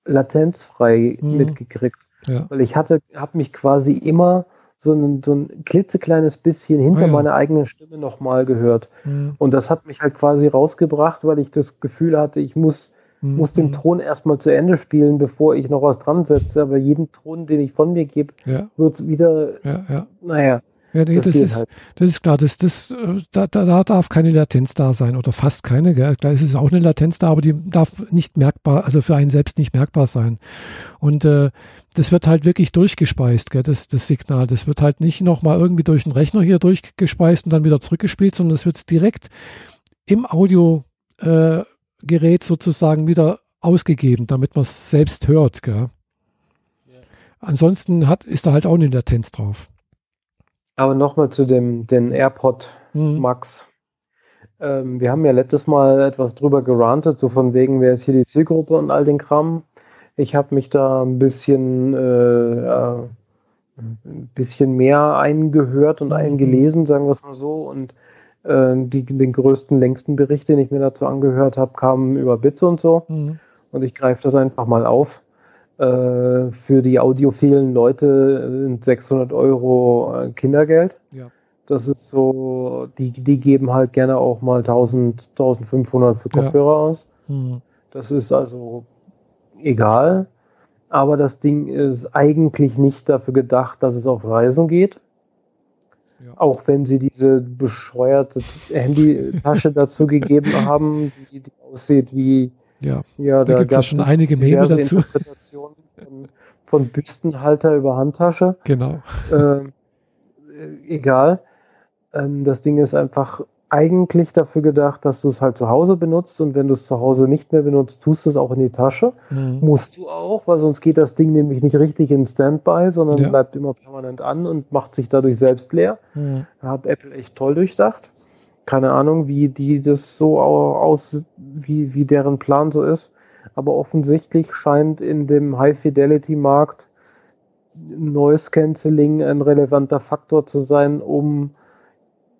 latenzfrei mh. mitgekriegt. Ja. Weil ich hatte, habe mich quasi immer so ein, so ein klitzekleines bisschen hinter oh ja. meiner eigenen Stimme nochmal gehört. Mhm. Und das hat mich halt quasi rausgebracht, weil ich das Gefühl hatte, ich muss, mhm. muss den Ton erstmal zu Ende spielen, bevor ich noch was dran setze. Aber jeden Ton, den ich von mir gebe, ja. wird es wieder, ja, ja. naja. Ja, nee, das, das ist, halt. das ist klar, das, das, da, da darf keine Latenz da sein oder fast keine. Gell? Da ist es auch eine Latenz da, aber die darf nicht merkbar, also für einen selbst nicht merkbar sein. Und äh, das wird halt wirklich durchgespeist, gell, das, das Signal. Das wird halt nicht nochmal irgendwie durch den Rechner hier durchgespeist und dann wieder zurückgespielt, sondern es wird direkt im Audiogerät äh, sozusagen wieder ausgegeben, damit man es selbst hört. Gell. Ja. Ansonsten hat, ist da halt auch eine Latenz drauf. Aber nochmal zu dem den AirPod mhm. Max. Ähm, wir haben ja letztes Mal etwas drüber gerantet, so von wegen, wer ist hier die Zielgruppe und all den Kram. Ich habe mich da ein bisschen, äh, äh, ein bisschen mehr eingehört und mhm. eingelesen, sagen wir es mal so. Und äh, die, den größten, längsten Bericht, den ich mir dazu angehört habe, kam über Bits und so. Mhm. Und ich greife das einfach mal auf. Äh, für die audiophilen Leute sind 600 Euro äh, Kindergeld. Ja. Das ist so, die, die geben halt gerne auch mal 1000, 1500 für Kopfhörer ja. aus. Mhm. Das ist also egal. Aber das Ding ist eigentlich nicht dafür gedacht, dass es auf Reisen geht. Ja. Auch wenn sie diese bescheuerte Handytasche dazu gegeben haben, die, die aussieht wie ja, ja da, da gibt es ja schon einige Mails dazu. Von, von, Büstenhalter über Handtasche. Genau. Ähm, äh, egal. Ähm, das Ding ist einfach eigentlich dafür gedacht, dass du es halt zu Hause benutzt und wenn du es zu Hause nicht mehr benutzt, tust du es auch in die Tasche. Mhm. Musst du auch, weil sonst geht das Ding nämlich nicht richtig in Standby, sondern ja. bleibt immer permanent an und macht sich dadurch selbst leer. Mhm. Hat Apple echt toll durchdacht. Keine Ahnung, wie die das so aus, wie, wie deren Plan so ist. Aber offensichtlich scheint in dem High-Fidelity-Markt Noise Cancelling ein relevanter Faktor zu sein, um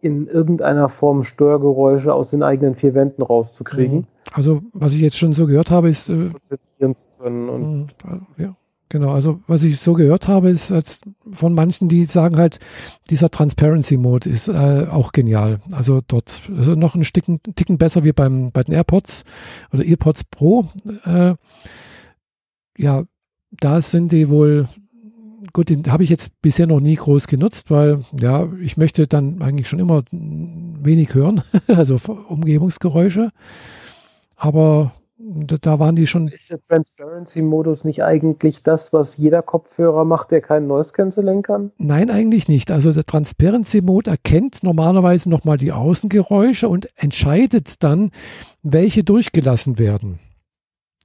in irgendeiner Form Störgeräusche aus den eigenen vier Wänden rauszukriegen. Mhm. Also, was ich jetzt schon so gehört habe, ist. Äh, mhm, ja, genau. Also, was ich so gehört habe, ist als von manchen, die sagen halt, dieser Transparency Mode ist äh, auch genial. Also dort also noch ein Ticken, Ticken besser wie beim, bei den AirPods oder AirPods Pro. Äh, ja, da sind die wohl gut, den habe ich jetzt bisher noch nie groß genutzt, weil ja, ich möchte dann eigentlich schon immer wenig hören, also Umgebungsgeräusche. Aber da, waren die schon. Ist der Transparency-Modus nicht eigentlich das, was jeder Kopfhörer macht, der kein Noise Cancelling kann? Nein, eigentlich nicht. Also der Transparency-Mode erkennt normalerweise nochmal die Außengeräusche und entscheidet dann, welche durchgelassen werden.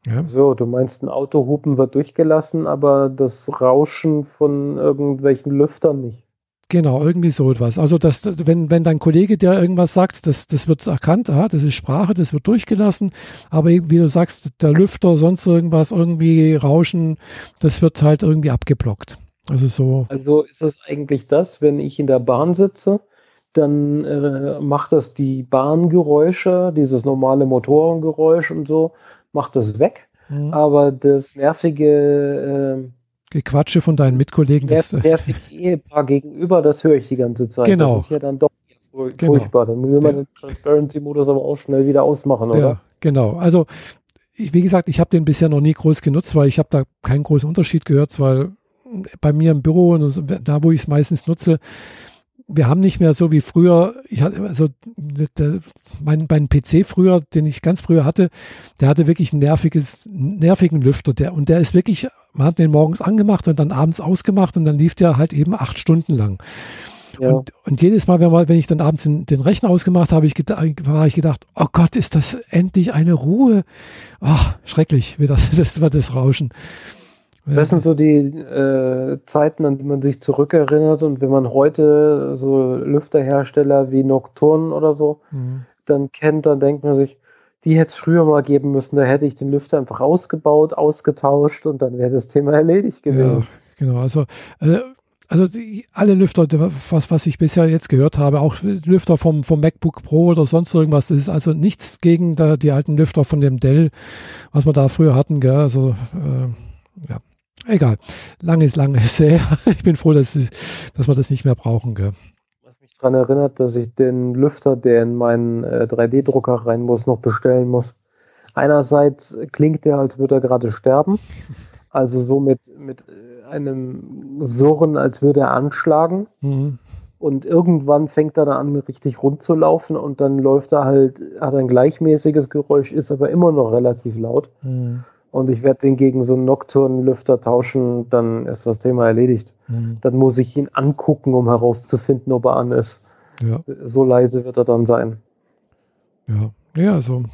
Ja. So, du meinst, ein Autohupen wird durchgelassen, aber das Rauschen von irgendwelchen Lüftern nicht. Genau, irgendwie so etwas. Also, das, wenn, wenn dein Kollege dir irgendwas sagt, das, das wird erkannt, aha, das ist Sprache, das wird durchgelassen, aber wie du sagst, der Lüfter, sonst irgendwas, irgendwie Rauschen, das wird halt irgendwie abgeblockt. Also so. Also ist es eigentlich das, wenn ich in der Bahn sitze, dann äh, macht das die Bahngeräusche, dieses normale Motorengeräusch und so, macht das weg. Mhm. Aber das nervige äh, Gequatsche von deinen Mitkollegen, das nerv, nervige Ehepaar gegenüber, das höre ich die ganze Zeit. Genau. Das ist ja dann doch genau. furchtbar. Dann will man den Transparency-Modus aber auch schnell wieder ausmachen, oder? Ja, genau. Also wie gesagt, ich habe den bisher noch nie groß genutzt, weil ich habe da keinen großen Unterschied gehört, weil bei mir im Büro und da, wo ich es meistens nutze, wir haben nicht mehr so wie früher, ich hatte, also der, mein, mein PC früher, den ich ganz früher hatte, der hatte wirklich ein nerviges, nervigen Lüfter. Der, und der ist wirklich, man hat den morgens angemacht und dann abends ausgemacht und dann lief der halt eben acht Stunden lang. Ja. Und, und, jedes Mal, wenn, wenn ich dann abends den, den Rechner ausgemacht habe, ich war ich gedacht, oh Gott, ist das endlich eine Ruhe. Oh, schrecklich, wie das, das war das Rauschen. Das sind so die äh, Zeiten, an die man sich zurückerinnert. Und wenn man heute so Lüfterhersteller wie Nocturne oder so mhm. dann kennt, dann denkt man sich, die hätte es früher mal geben müssen. Da hätte ich den Lüfter einfach ausgebaut, ausgetauscht und dann wäre das Thema erledigt gewesen. Ja, genau. Also, äh, also die, alle Lüfter, was, was ich bisher jetzt gehört habe, auch Lüfter vom, vom MacBook Pro oder sonst irgendwas, das ist also nichts gegen da, die alten Lüfter von dem Dell, was wir da früher hatten. Gell? Also, äh, ja. Egal. Lang ist lang ist sehr. Ich bin froh, dass, dass wir das nicht mehr brauchen. Gell? Was mich daran erinnert, dass ich den Lüfter, der in meinen äh, 3D-Drucker rein muss, noch bestellen muss. Einerseits klingt der, als würde er gerade sterben. Also so mit, mit äh, einem Surren, als würde er anschlagen. Mhm. Und irgendwann fängt er dann an, richtig rund zu laufen und dann läuft er halt, hat ein gleichmäßiges Geräusch, ist aber immer noch relativ laut. Mhm und ich werde den gegen so einen Nocturne-Lüfter tauschen, dann ist das Thema erledigt. Mhm. Dann muss ich ihn angucken, um herauszufinden, ob er an ist. Ja. So leise wird er dann sein. Ja, ja, also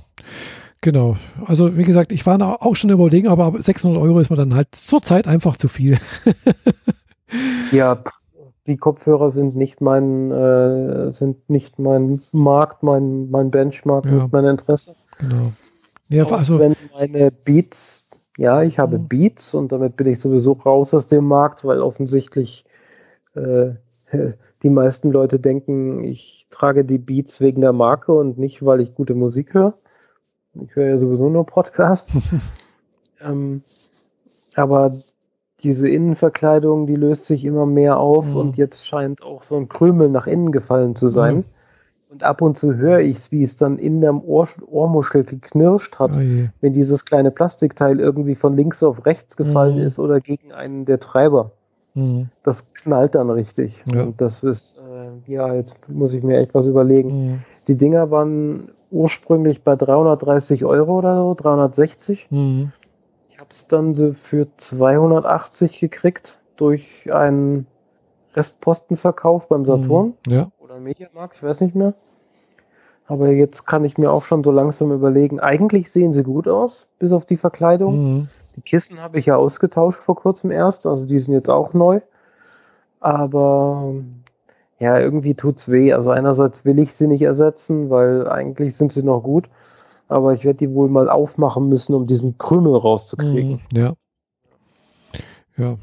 genau. Also wie gesagt, ich war auch schon überlegen, aber 600 Euro ist mir dann halt zurzeit einfach zu viel. ja, die Kopfhörer sind nicht mein, äh, sind nicht mein Markt, mein, mein Benchmark, ja. mein Interesse. Genau. Ja, also, wenn meine Beats, ja, ich habe mhm. Beats und damit bin ich sowieso raus aus dem Markt, weil offensichtlich äh, die meisten Leute denken, ich trage die Beats wegen der Marke und nicht, weil ich gute Musik höre. Ich höre ja sowieso nur Podcasts. ähm, aber diese Innenverkleidung, die löst sich immer mehr auf mhm. und jetzt scheint auch so ein Krümel nach innen gefallen zu sein. Mhm. Und ab und zu höre ich es, wie es dann in der Ohr Ohrmuschel geknirscht hat, oh wenn dieses kleine Plastikteil irgendwie von links auf rechts gefallen mhm. ist oder gegen einen der Treiber. Mhm. Das knallt dann richtig. Ja. Und das ist, äh, ja, jetzt muss ich mir echt was überlegen. Mhm. Die Dinger waren ursprünglich bei 330 Euro oder so, 360. Mhm. Ich habe es dann für 280 gekriegt durch einen Restpostenverkauf beim Saturn. Mhm. Ja oder Mediamarkt, ich weiß nicht mehr. Aber jetzt kann ich mir auch schon so langsam überlegen, eigentlich sehen sie gut aus, bis auf die Verkleidung. Mhm. Die Kissen habe ich ja ausgetauscht vor kurzem erst, also die sind jetzt auch neu. Aber ja, irgendwie tut's weh. Also einerseits will ich sie nicht ersetzen, weil eigentlich sind sie noch gut. Aber ich werde die wohl mal aufmachen müssen, um diesen Krümel rauszukriegen. Mhm, ja. Ja,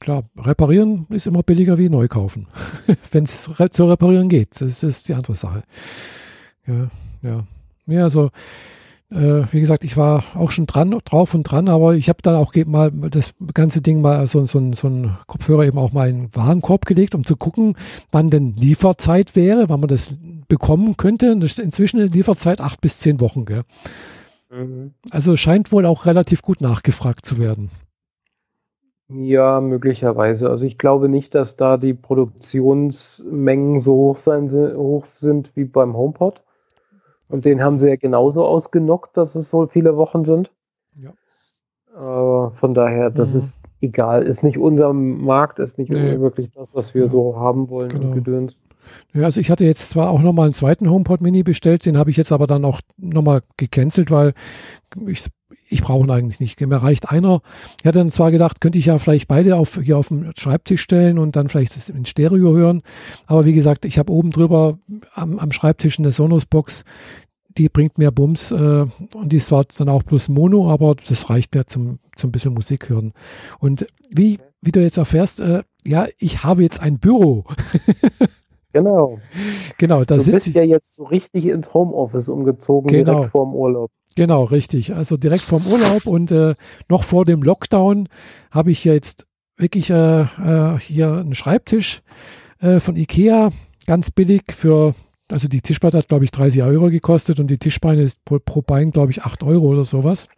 klar. Reparieren ist immer billiger wie neu kaufen. Wenn es zu reparieren geht. Das ist die andere Sache. Ja, ja. Ja, also äh, wie gesagt, ich war auch schon dran, drauf und dran, aber ich habe dann auch mal das ganze Ding mal so, so, so ein Kopfhörer eben auch mal in den Warenkorb gelegt, um zu gucken, wann denn Lieferzeit wäre, wann man das bekommen könnte. Und das ist inzwischen eine Lieferzeit acht bis zehn Wochen. Gell? Mhm. Also scheint wohl auch relativ gut nachgefragt zu werden. Ja, möglicherweise. Also ich glaube nicht, dass da die Produktionsmengen so hoch, sein, hoch sind wie beim HomePod. Und den haben sie ja genauso ausgenockt, dass es so viele Wochen sind. Ja. Äh, von daher, das mhm. ist egal. Ist nicht unser Markt, ist nicht nee. wirklich das, was wir ja. so haben wollen genau. und gedöns. Ja, also ich hatte jetzt zwar auch nochmal einen zweiten HomePod Mini bestellt, den habe ich jetzt aber dann auch nochmal gecancelt, weil ich, ich brauche ihn eigentlich nicht. Mir reicht einer. Ich hatte dann zwar gedacht, könnte ich ja vielleicht beide auf, hier auf den Schreibtisch stellen und dann vielleicht das in Stereo hören. Aber wie gesagt, ich habe oben drüber am, am Schreibtisch eine Sonos-Box, die bringt mehr Bums äh, und die ist zwar dann auch plus Mono, aber das reicht mir zum, zum bisschen Musik hören. Und wie, wie du jetzt erfährst, äh, ja, ich habe jetzt ein Büro. Genau. Genau, da du bist ja jetzt so richtig ins Homeoffice umgezogen, genau. direkt vorm Urlaub. Genau, richtig. Also direkt vorm Urlaub und äh, noch vor dem Lockdown habe ich jetzt wirklich äh, äh, hier einen Schreibtisch äh, von Ikea, ganz billig für, also die Tischplatte hat, glaube ich, 30 Euro gekostet und die Tischbeine ist pro, pro Bein, glaube ich, 8 Euro oder sowas.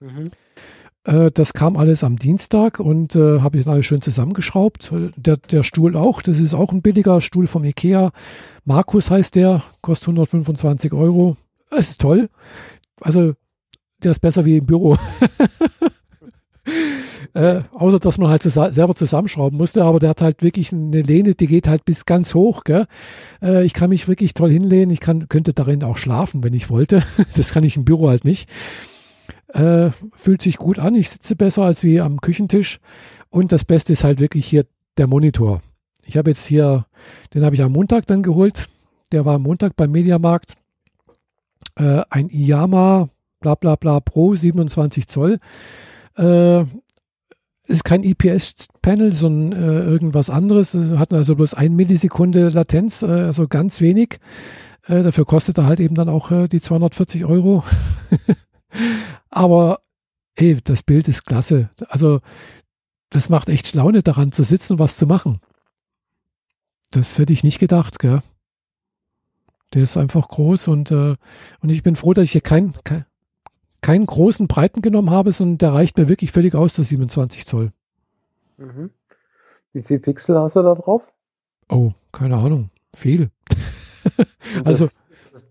Mhm. Äh, das kam alles am Dienstag und äh, habe ich dann alles schön zusammengeschraubt. Der, der Stuhl auch, das ist auch ein billiger Stuhl vom Ikea. Markus heißt der, kostet 125 Euro. Es ist toll. Also, der ist besser wie im Büro. äh, außer, dass man halt zus selber zusammenschrauben musste, aber der hat halt wirklich eine Lehne, die geht halt bis ganz hoch. Äh, ich kann mich wirklich toll hinlehnen. Ich kann, könnte darin auch schlafen, wenn ich wollte. das kann ich im Büro halt nicht. Äh, fühlt sich gut an. Ich sitze besser als wie am Küchentisch. Und das Beste ist halt wirklich hier der Monitor. Ich habe jetzt hier, den habe ich am Montag dann geholt. Der war am Montag beim Mediamarkt. Äh, ein Iyama bla bla bla Pro 27 Zoll. Äh, ist kein IPS-Panel, sondern äh, irgendwas anderes. Hat also bloß ein Millisekunde Latenz, äh, also ganz wenig. Äh, dafür kostet er halt eben dann auch äh, die 240 Euro. Aber ey, das Bild ist klasse. Also das macht echt Laune daran zu sitzen, was zu machen. Das hätte ich nicht gedacht, gell? Der ist einfach groß und, äh, und ich bin froh, dass ich hier keinen kein, keinen großen Breiten genommen habe, sondern der reicht mir wirklich völlig aus, der 27 Zoll. Mhm. Wie viel Pixel hast du da drauf? Oh, keine Ahnung. Viel. also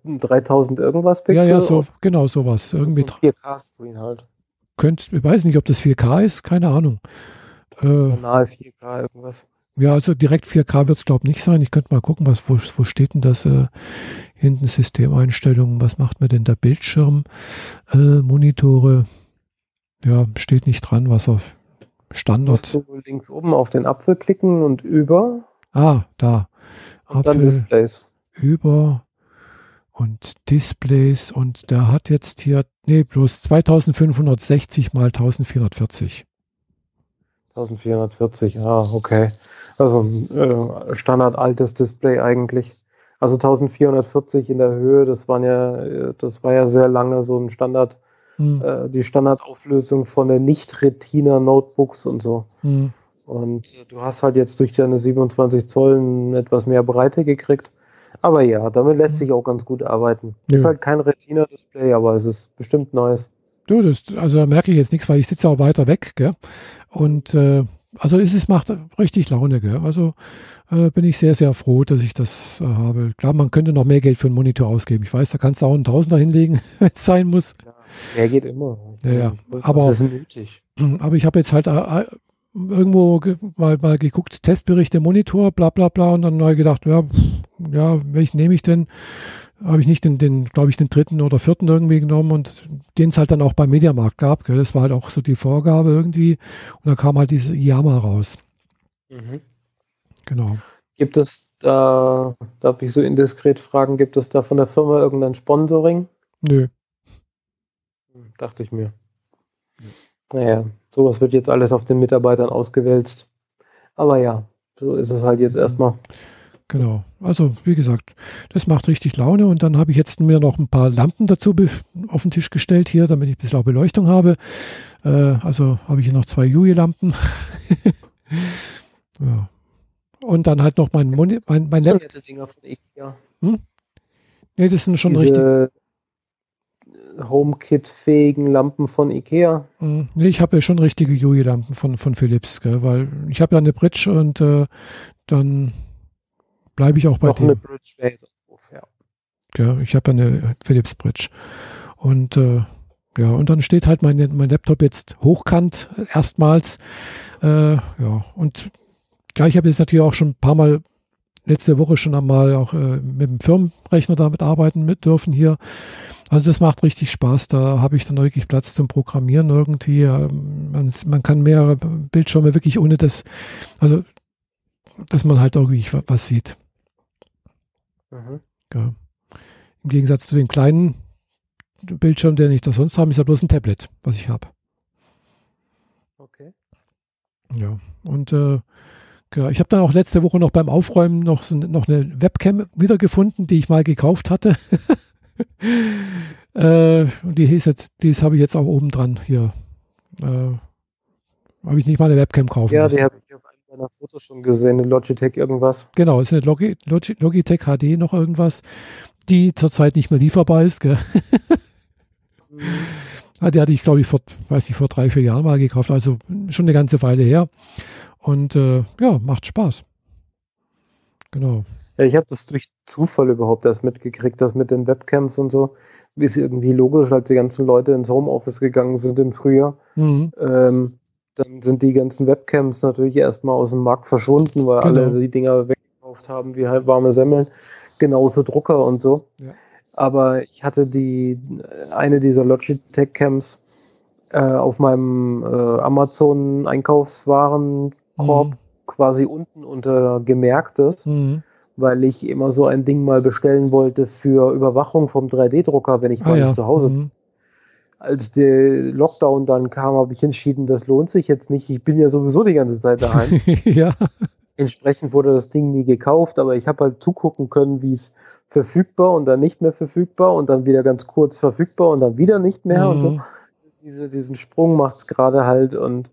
3000 irgendwas Pixel? Ja, ja, so, genau sowas. Irgendwie so 4K-Screen halt. Könnt, ich weiß nicht, ob das 4K ist, keine Ahnung. Äh, Nahe 4K irgendwas. Ja, also direkt 4K wird es, glaube ich, nicht sein. Ich könnte mal gucken, was, wo, wo steht denn das äh, hinten Systemeinstellungen, was macht mir denn der Bildschirm? Äh, Monitore, ja, steht nicht dran, was auf Standard. Du links oben auf den Apfel klicken und über. Ah, da. Und Apfel, dann Displays. Über und Displays und der hat jetzt hier, nee, bloß 2560 mal 1440. 1440, ah, okay. Also ein äh, standard altes Display eigentlich. Also 1440 in der Höhe, das waren ja, das war ja sehr lange so ein Standard, hm. äh, die Standardauflösung von der Nicht-Retina-Notebooks und so. Hm. Und du hast halt jetzt durch deine 27 Zoll etwas mehr Breite gekriegt. Aber ja, damit lässt sich auch ganz gut arbeiten. Ja. Ist halt kein Retina-Display, aber es ist bestimmt nice. Du, das, also da merke ich jetzt nichts, weil ich sitze auch weiter weg, gell? Und äh, also es ist, macht richtig Laune, gell? Also äh, bin ich sehr, sehr froh, dass ich das äh, habe. Klar, man könnte noch mehr Geld für einen Monitor ausgeben. Ich weiß, da kannst du auch einen Tausender hinlegen, wenn es sein muss. Ja, mehr geht immer. Ja, ja. Aber, das ist nötig. aber ich habe jetzt halt äh, irgendwo mal, mal geguckt, Testberichte, Monitor, bla bla bla, und dann neu gedacht, ja, pff, ja, welchen nehme ich denn? Habe ich nicht den, den glaube ich, den dritten oder vierten irgendwie genommen und den es halt dann auch beim Mediamarkt gab. Gell? Das war halt auch so die Vorgabe irgendwie. Und da kam halt diese Yama raus. Mhm. Genau. Gibt es da, darf ich so indiskret fragen, gibt es da von der Firma irgendein Sponsoring? Nö. Hm, dachte ich mir. Naja, sowas wird jetzt alles auf den Mitarbeitern ausgewälzt. Aber ja, so ist es halt jetzt erstmal. Genau. Also, wie gesagt, das macht richtig Laune. Und dann habe ich jetzt mir noch ein paar Lampen dazu auf den Tisch gestellt hier, damit ich ein bisschen auch Beleuchtung habe. Äh, also habe ich hier noch zwei Yui-Lampen. ja. Und dann halt noch mein, Moni mein, mein Laptop. Hm? Nee, das sind schon Diese richtig. HomeKit-fähigen Lampen von Ikea. Hm. Nee, ich habe ja schon richtige Yui-Lampen von, von Philips, gell? weil ich habe ja eine Bridge und äh, dann bleibe ich auch bei Noch dem. eine Bridge wäre jetzt ja. ja. Ich habe eine Philips Bridge. Und äh, ja, und dann steht halt mein, mein Laptop jetzt hochkant erstmals. Äh, ja, und ja, ich habe jetzt natürlich auch schon ein paar Mal letzte Woche schon einmal auch äh, mit dem Firmenrechner damit arbeiten mit dürfen hier. Also das macht richtig Spaß. Da habe ich dann wirklich Platz zum Programmieren irgendwie. Man, man kann mehrere Bildschirme wirklich ohne das, also dass man halt irgendwie was sieht. Mhm. Ja. Im Gegensatz zu den kleinen Bildschirmen, den ich da sonst habe, ist ja bloß ein Tablet, was ich habe. Okay. Ja, und äh, ja, ich habe dann auch letzte Woche noch beim Aufräumen noch, noch eine Webcam wiedergefunden, die ich mal gekauft hatte. äh, und die ist jetzt, die habe ich jetzt auch oben dran hier. Äh, habe ich nicht mal eine Webcam kaufen Ja, müssen. die habe deiner Fotos schon gesehen, eine Logitech irgendwas. Genau, ist eine Logi, Logi, Logitech HD noch irgendwas, die zurzeit nicht mehr lieferbar ist. Gell? mhm. Die hatte ich, glaube ich, vor, weiß nicht, vor drei, vier Jahren mal gekauft, also schon eine ganze Weile her. Und äh, ja, macht Spaß. Genau. Ja, ich habe das durch Zufall überhaupt erst mitgekriegt, das mit den Webcams und so. Ist irgendwie logisch, als die ganzen Leute ins Homeoffice gegangen sind im Frühjahr. Mhm. Ähm, dann sind die ganzen Webcams natürlich erstmal aus dem Markt verschwunden, weil genau. alle die Dinger weggekauft haben, wie halt warme Semmeln. Genauso Drucker und so. Ja. Aber ich hatte die eine dieser Logitech-Cams äh, auf meinem äh, Amazon-Einkaufswaren Korb mhm. quasi unten unter Gemerktes, mhm. weil ich immer so ein Ding mal bestellen wollte für Überwachung vom 3D-Drucker, wenn ich ah, mal ja. zu Hause mhm. Als der Lockdown dann kam, habe ich entschieden, das lohnt sich jetzt nicht. Ich bin ja sowieso die ganze Zeit daheim. ja. Entsprechend wurde das Ding nie gekauft, aber ich habe halt zugucken können, wie es verfügbar und dann nicht mehr verfügbar und dann wieder ganz kurz verfügbar und dann wieder nicht mehr und so. Mhm. Diese, diesen Sprung macht es gerade halt und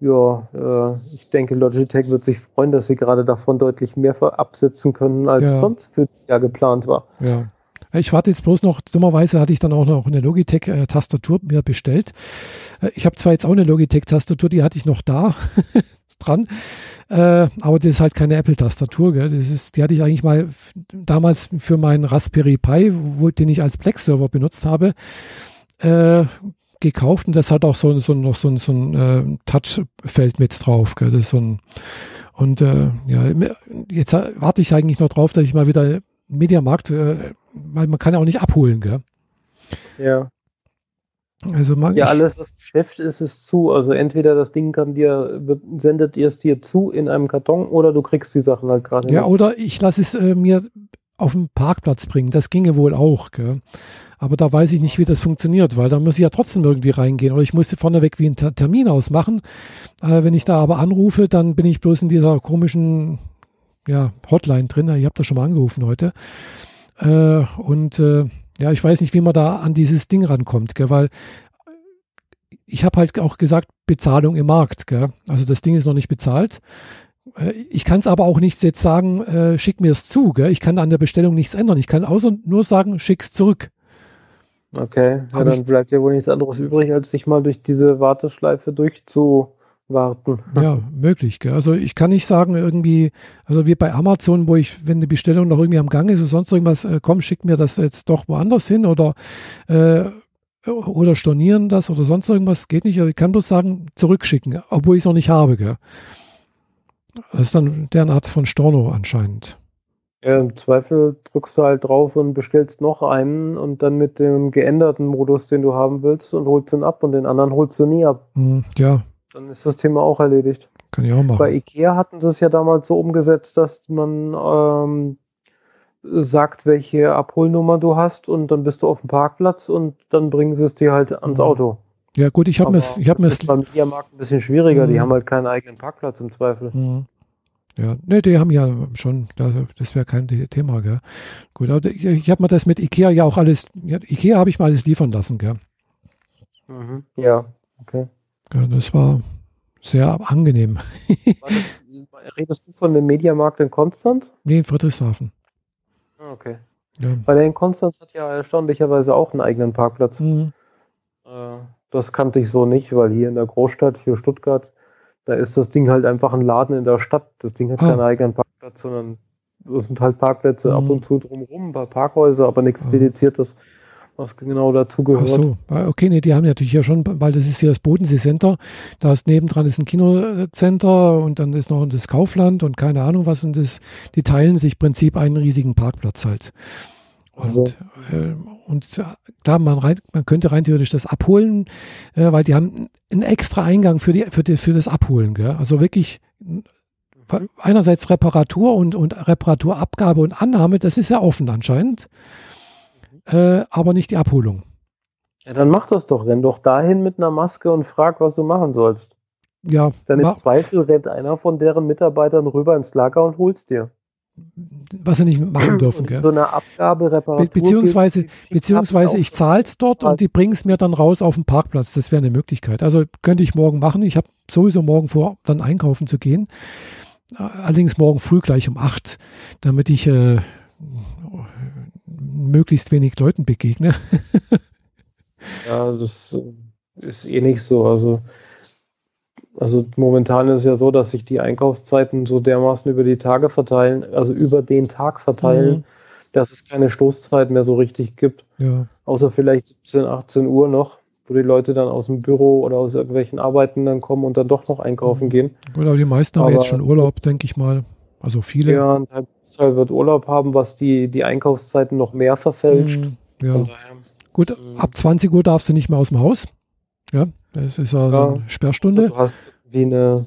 ja, äh, ich denke, Logitech wird sich freuen, dass sie gerade davon deutlich mehr absetzen können, als ja. sonst für das Jahr geplant war. Ja. Ich warte jetzt bloß noch, dummerweise hatte ich dann auch noch eine Logitech-Tastatur äh, mir bestellt. Äh, ich habe zwar jetzt auch eine Logitech-Tastatur, die hatte ich noch da dran, äh, aber das ist halt keine Apple-Tastatur. die hatte ich eigentlich mal damals für meinen Raspberry Pi, wo, den ich als Plex-Server benutzt habe. Äh, gekauft und das hat auch so, so noch so, so ein äh, Touchfeld mit drauf. Gell? Das ist so ein, und äh, ja, jetzt warte ich eigentlich noch drauf, dass ich mal wieder Mediamarkt, äh, weil man kann ja auch nicht abholen, gell? Ja. Also man, ja, alles, was Geschäft ist, ist zu. Also entweder das Ding kann dir, sendet ihr es dir zu in einem Karton oder du kriegst die Sachen halt gerade. Ja, nicht. oder ich lasse es äh, mir auf den Parkplatz bringen. Das ginge wohl auch, gell? Aber da weiß ich nicht, wie das funktioniert, weil da muss ich ja trotzdem irgendwie reingehen. Oder ich muss vorneweg wie einen Termin ausmachen. Äh, wenn ich da aber anrufe, dann bin ich bloß in dieser komischen ja, Hotline drin. Ich habe da schon mal angerufen heute. Äh, und äh, ja, ich weiß nicht, wie man da an dieses Ding rankommt, gell, weil ich habe halt auch gesagt, Bezahlung im Markt. Gell? Also das Ding ist noch nicht bezahlt. Äh, ich kann es aber auch nicht jetzt sagen, äh, schick mir es zu. Gell? Ich kann an der Bestellung nichts ändern. Ich kann außer nur sagen, schick's zurück. Okay, ja, dann bleibt ja wohl nichts anderes übrig, als sich mal durch diese Warteschleife durchzuwarten. Ja, möglich. Gell? Also ich kann nicht sagen, irgendwie, also wie bei Amazon, wo ich, wenn die Bestellung noch irgendwie am Gang ist oder sonst irgendwas, äh, komm, schick mir das jetzt doch woanders hin oder äh, oder stornieren das oder sonst irgendwas, geht nicht. Also ich kann bloß sagen, zurückschicken, obwohl ich es noch nicht habe. Gell? Das ist dann deren Art von Storno anscheinend. Ja, Im Zweifel drückst du halt drauf und bestellst noch einen und dann mit dem geänderten Modus, den du haben willst, und holst ihn ab und den anderen holst du nie ab. Hm, ja. Dann ist das Thema auch erledigt. Kann ich auch machen. Bei IKEA hatten sie es ja damals so umgesetzt, dass man ähm, sagt, welche Abholnummer du hast und dann bist du auf dem Parkplatz und dann bringen sie es dir halt ans mhm. Auto. Ja gut, ich habe mir ich habe mir ist beim Mediamarkt ein bisschen schwieriger. Mhm. Die haben halt keinen eigenen Parkplatz im Zweifel. Mhm. Ja, ne, die haben ja schon, das wäre kein Thema, gell. Gut, aber ich habe mir das mit Ikea ja auch alles, ja, Ikea habe ich mal alles liefern lassen, gell. Mhm. Ja, okay. Ja, das war sehr angenehm. das, redest du von dem Mediamarkt in Konstanz? Nee, in Friedrichshafen. Ah, okay. Ja. Weil der in Konstanz hat ja erstaunlicherweise auch einen eigenen Parkplatz. Mhm. Äh, das kannte ich so nicht, weil hier in der Großstadt, hier Stuttgart, da ist das Ding halt einfach ein Laden in der Stadt. Das Ding hat ah. keinen eigenen Parkplatz, sondern das sind halt Parkplätze mhm. ab und zu drumherum, ein paar Parkhäuser, aber nichts ah. Dediziertes, was genau dazu gehört. Ach so, okay, nee, die haben natürlich ja schon, weil das ist hier das Bodensee Center, da ist nebendran ist ein Kinocenter und dann ist noch das Kaufland und keine Ahnung was und das, die teilen sich im Prinzip einen riesigen Parkplatz halt. Und, also. äh, und klar, man, rein, man könnte rein theoretisch das abholen, äh, weil die haben einen extra Eingang für, die, für, die, für das Abholen. Gell? Also wirklich einerseits Reparatur und, und Reparaturabgabe und Annahme, das ist ja offen anscheinend, äh, aber nicht die Abholung. Ja, dann mach das doch. Renn doch dahin mit einer Maske und frag, was du machen sollst. Ja. Dann im Zweifel rennt einer von deren Mitarbeitern rüber ins Lager und holst dir was sie nicht machen dürfen. Gell? So eine Abgabe, Reparatur. Be beziehungsweise, beziehungsweise ich zahle es dort und die bringen es mir dann raus auf den Parkplatz. Das wäre eine Möglichkeit. Also könnte ich morgen machen. Ich habe sowieso morgen vor, dann einkaufen zu gehen. Allerdings morgen früh gleich um acht, damit ich äh, möglichst wenig Leuten begegne. ja, das ist eh nicht so. Also also momentan ist es ja so, dass sich die Einkaufszeiten so dermaßen über die Tage verteilen, also über den Tag verteilen, mhm. dass es keine Stoßzeit mehr so richtig gibt. Ja. Außer vielleicht 17, 18 Uhr noch, wo die Leute dann aus dem Büro oder aus irgendwelchen Arbeiten dann kommen und dann doch noch einkaufen mhm. gehen. Gut, aber die meisten aber haben jetzt schon Urlaub, denke ich mal. Also viele. Ja, ein Teil wird Urlaub haben, was die, die Einkaufszeiten noch mehr verfälscht. Mhm, ja. Daher, Gut, mhm. ab 20 Uhr darfst du nicht mehr aus dem Haus. Ja, es ist ja, ja. Sperrstunde. Also du hast wie eine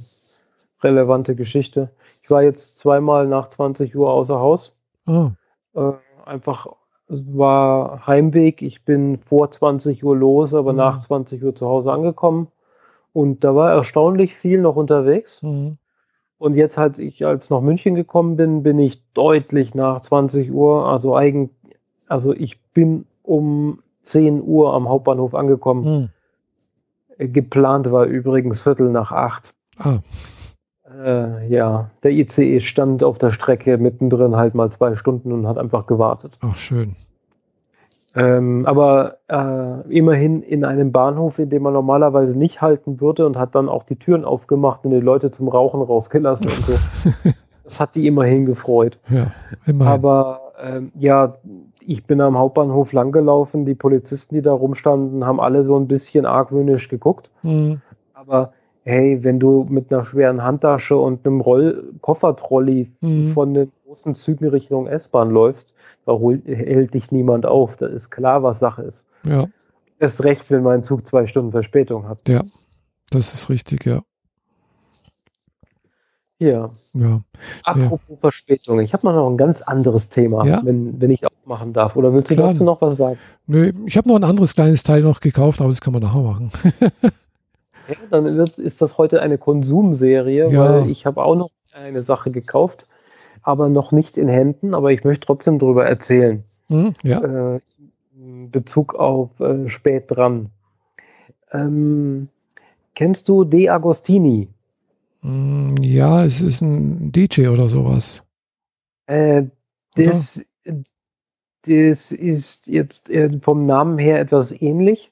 relevante Geschichte. Ich war jetzt zweimal nach 20 Uhr außer Haus. Oh. Äh, einfach, es war Heimweg. Ich bin vor 20 Uhr los, aber mhm. nach 20 Uhr zu Hause angekommen. Und da war erstaunlich viel noch unterwegs. Mhm. Und jetzt, als ich als nach München gekommen bin, bin ich deutlich nach 20 Uhr, also eigen, also ich bin um 10 Uhr am Hauptbahnhof angekommen. Mhm. Geplant war übrigens Viertel nach acht. Ah. Äh, ja, der ICE stand auf der Strecke mittendrin halt mal zwei Stunden und hat einfach gewartet. Ach, schön. Ähm, aber äh, immerhin in einem Bahnhof, in dem man normalerweise nicht halten würde und hat dann auch die Türen aufgemacht und die Leute zum Rauchen rausgelassen und so. das hat die immerhin gefreut. Ja, immerhin. Aber ähm, ja, ich bin am Hauptbahnhof langgelaufen. Die Polizisten, die da rumstanden, haben alle so ein bisschen argwöhnisch geguckt. Mhm. Aber hey, wenn du mit einer schweren Handtasche und einem Roll Koffertrolli mhm. von den großen Zügen Richtung S-Bahn läufst, da holt, hält dich niemand auf. Da ist klar, was Sache ist. Ja. Erst recht, wenn mein Zug zwei Stunden Verspätung hat. Ja, das ist richtig, ja. Ja. ja. Apropos ja. Verspätung, ich habe noch ein ganz anderes Thema, ja? wenn, wenn ich auch machen darf. Oder willst du Klar. dazu noch was sagen? Nö, ich habe noch ein anderes kleines Teil noch gekauft, aber das kann man nachher machen. ja, dann ist das heute eine Konsumserie, weil ich habe auch noch eine Sache gekauft, aber noch nicht in Händen, aber ich möchte trotzdem darüber erzählen. Mhm, ja. Äh, in Bezug auf äh, spät dran. Ähm, kennst du De Agostini? Hm, ja, es ist ein DJ oder sowas. Äh, das, das ist jetzt äh, vom Namen her etwas ähnlich,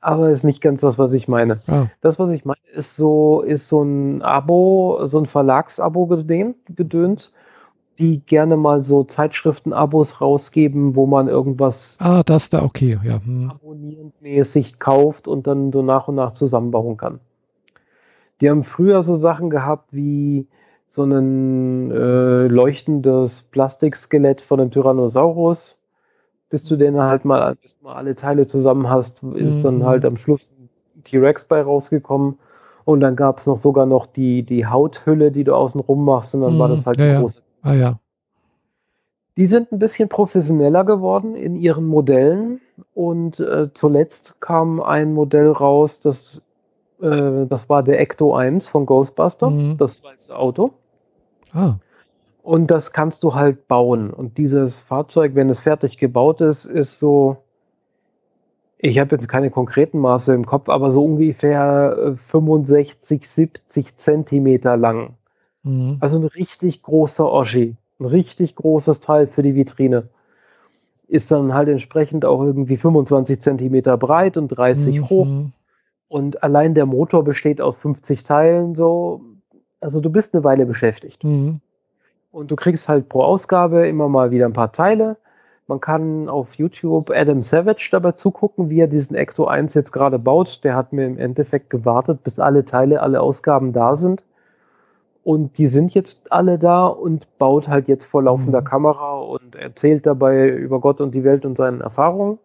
aber ist nicht ganz das, was ich meine. Ah. Das, was ich meine, ist so, ist so ein Abo, so ein Verlagsabo gedöns, die gerne mal so Zeitschriften-Abos rausgeben, wo man irgendwas ah, das da, okay, ja. Hm. abonnierendmäßig kauft und dann so nach und nach zusammenbauen kann. Die haben früher so Sachen gehabt wie so ein äh, leuchtendes Plastikskelett von einem Tyrannosaurus, bis du den halt mal, bis du mal alle Teile zusammen hast, ist mhm. dann halt am Schluss ein T-Rex bei rausgekommen. Und dann gab es noch sogar noch die, die Hauthülle, die du außen rum machst, und dann mhm. war das halt ja, große. Ah ja. Die sind ein bisschen professioneller geworden in ihren Modellen und äh, zuletzt kam ein Modell raus, das, äh, das war der Ecto 1 von Ghostbuster, mhm. das weiße Auto. Ah. Und das kannst du halt bauen. Und dieses Fahrzeug, wenn es fertig gebaut ist, ist so, ich habe jetzt keine konkreten Maße im Kopf, aber so ungefähr 65, äh, 70 Zentimeter lang. Mhm. Also ein richtig großer Oschi ein richtig großes Teil für die Vitrine. Ist dann halt entsprechend auch irgendwie 25 Zentimeter breit und 30 mhm. hoch. Und allein der Motor besteht aus 50 Teilen so. Also du bist eine Weile beschäftigt. Mhm. Und du kriegst halt pro Ausgabe immer mal wieder ein paar Teile. Man kann auf YouTube Adam Savage dabei zugucken, wie er diesen Ecto 1 jetzt gerade baut. Der hat mir im Endeffekt gewartet, bis alle Teile, alle Ausgaben da sind. Und die sind jetzt alle da und baut halt jetzt vor laufender mhm. Kamera und erzählt dabei über Gott und die Welt und seinen Erfahrungen.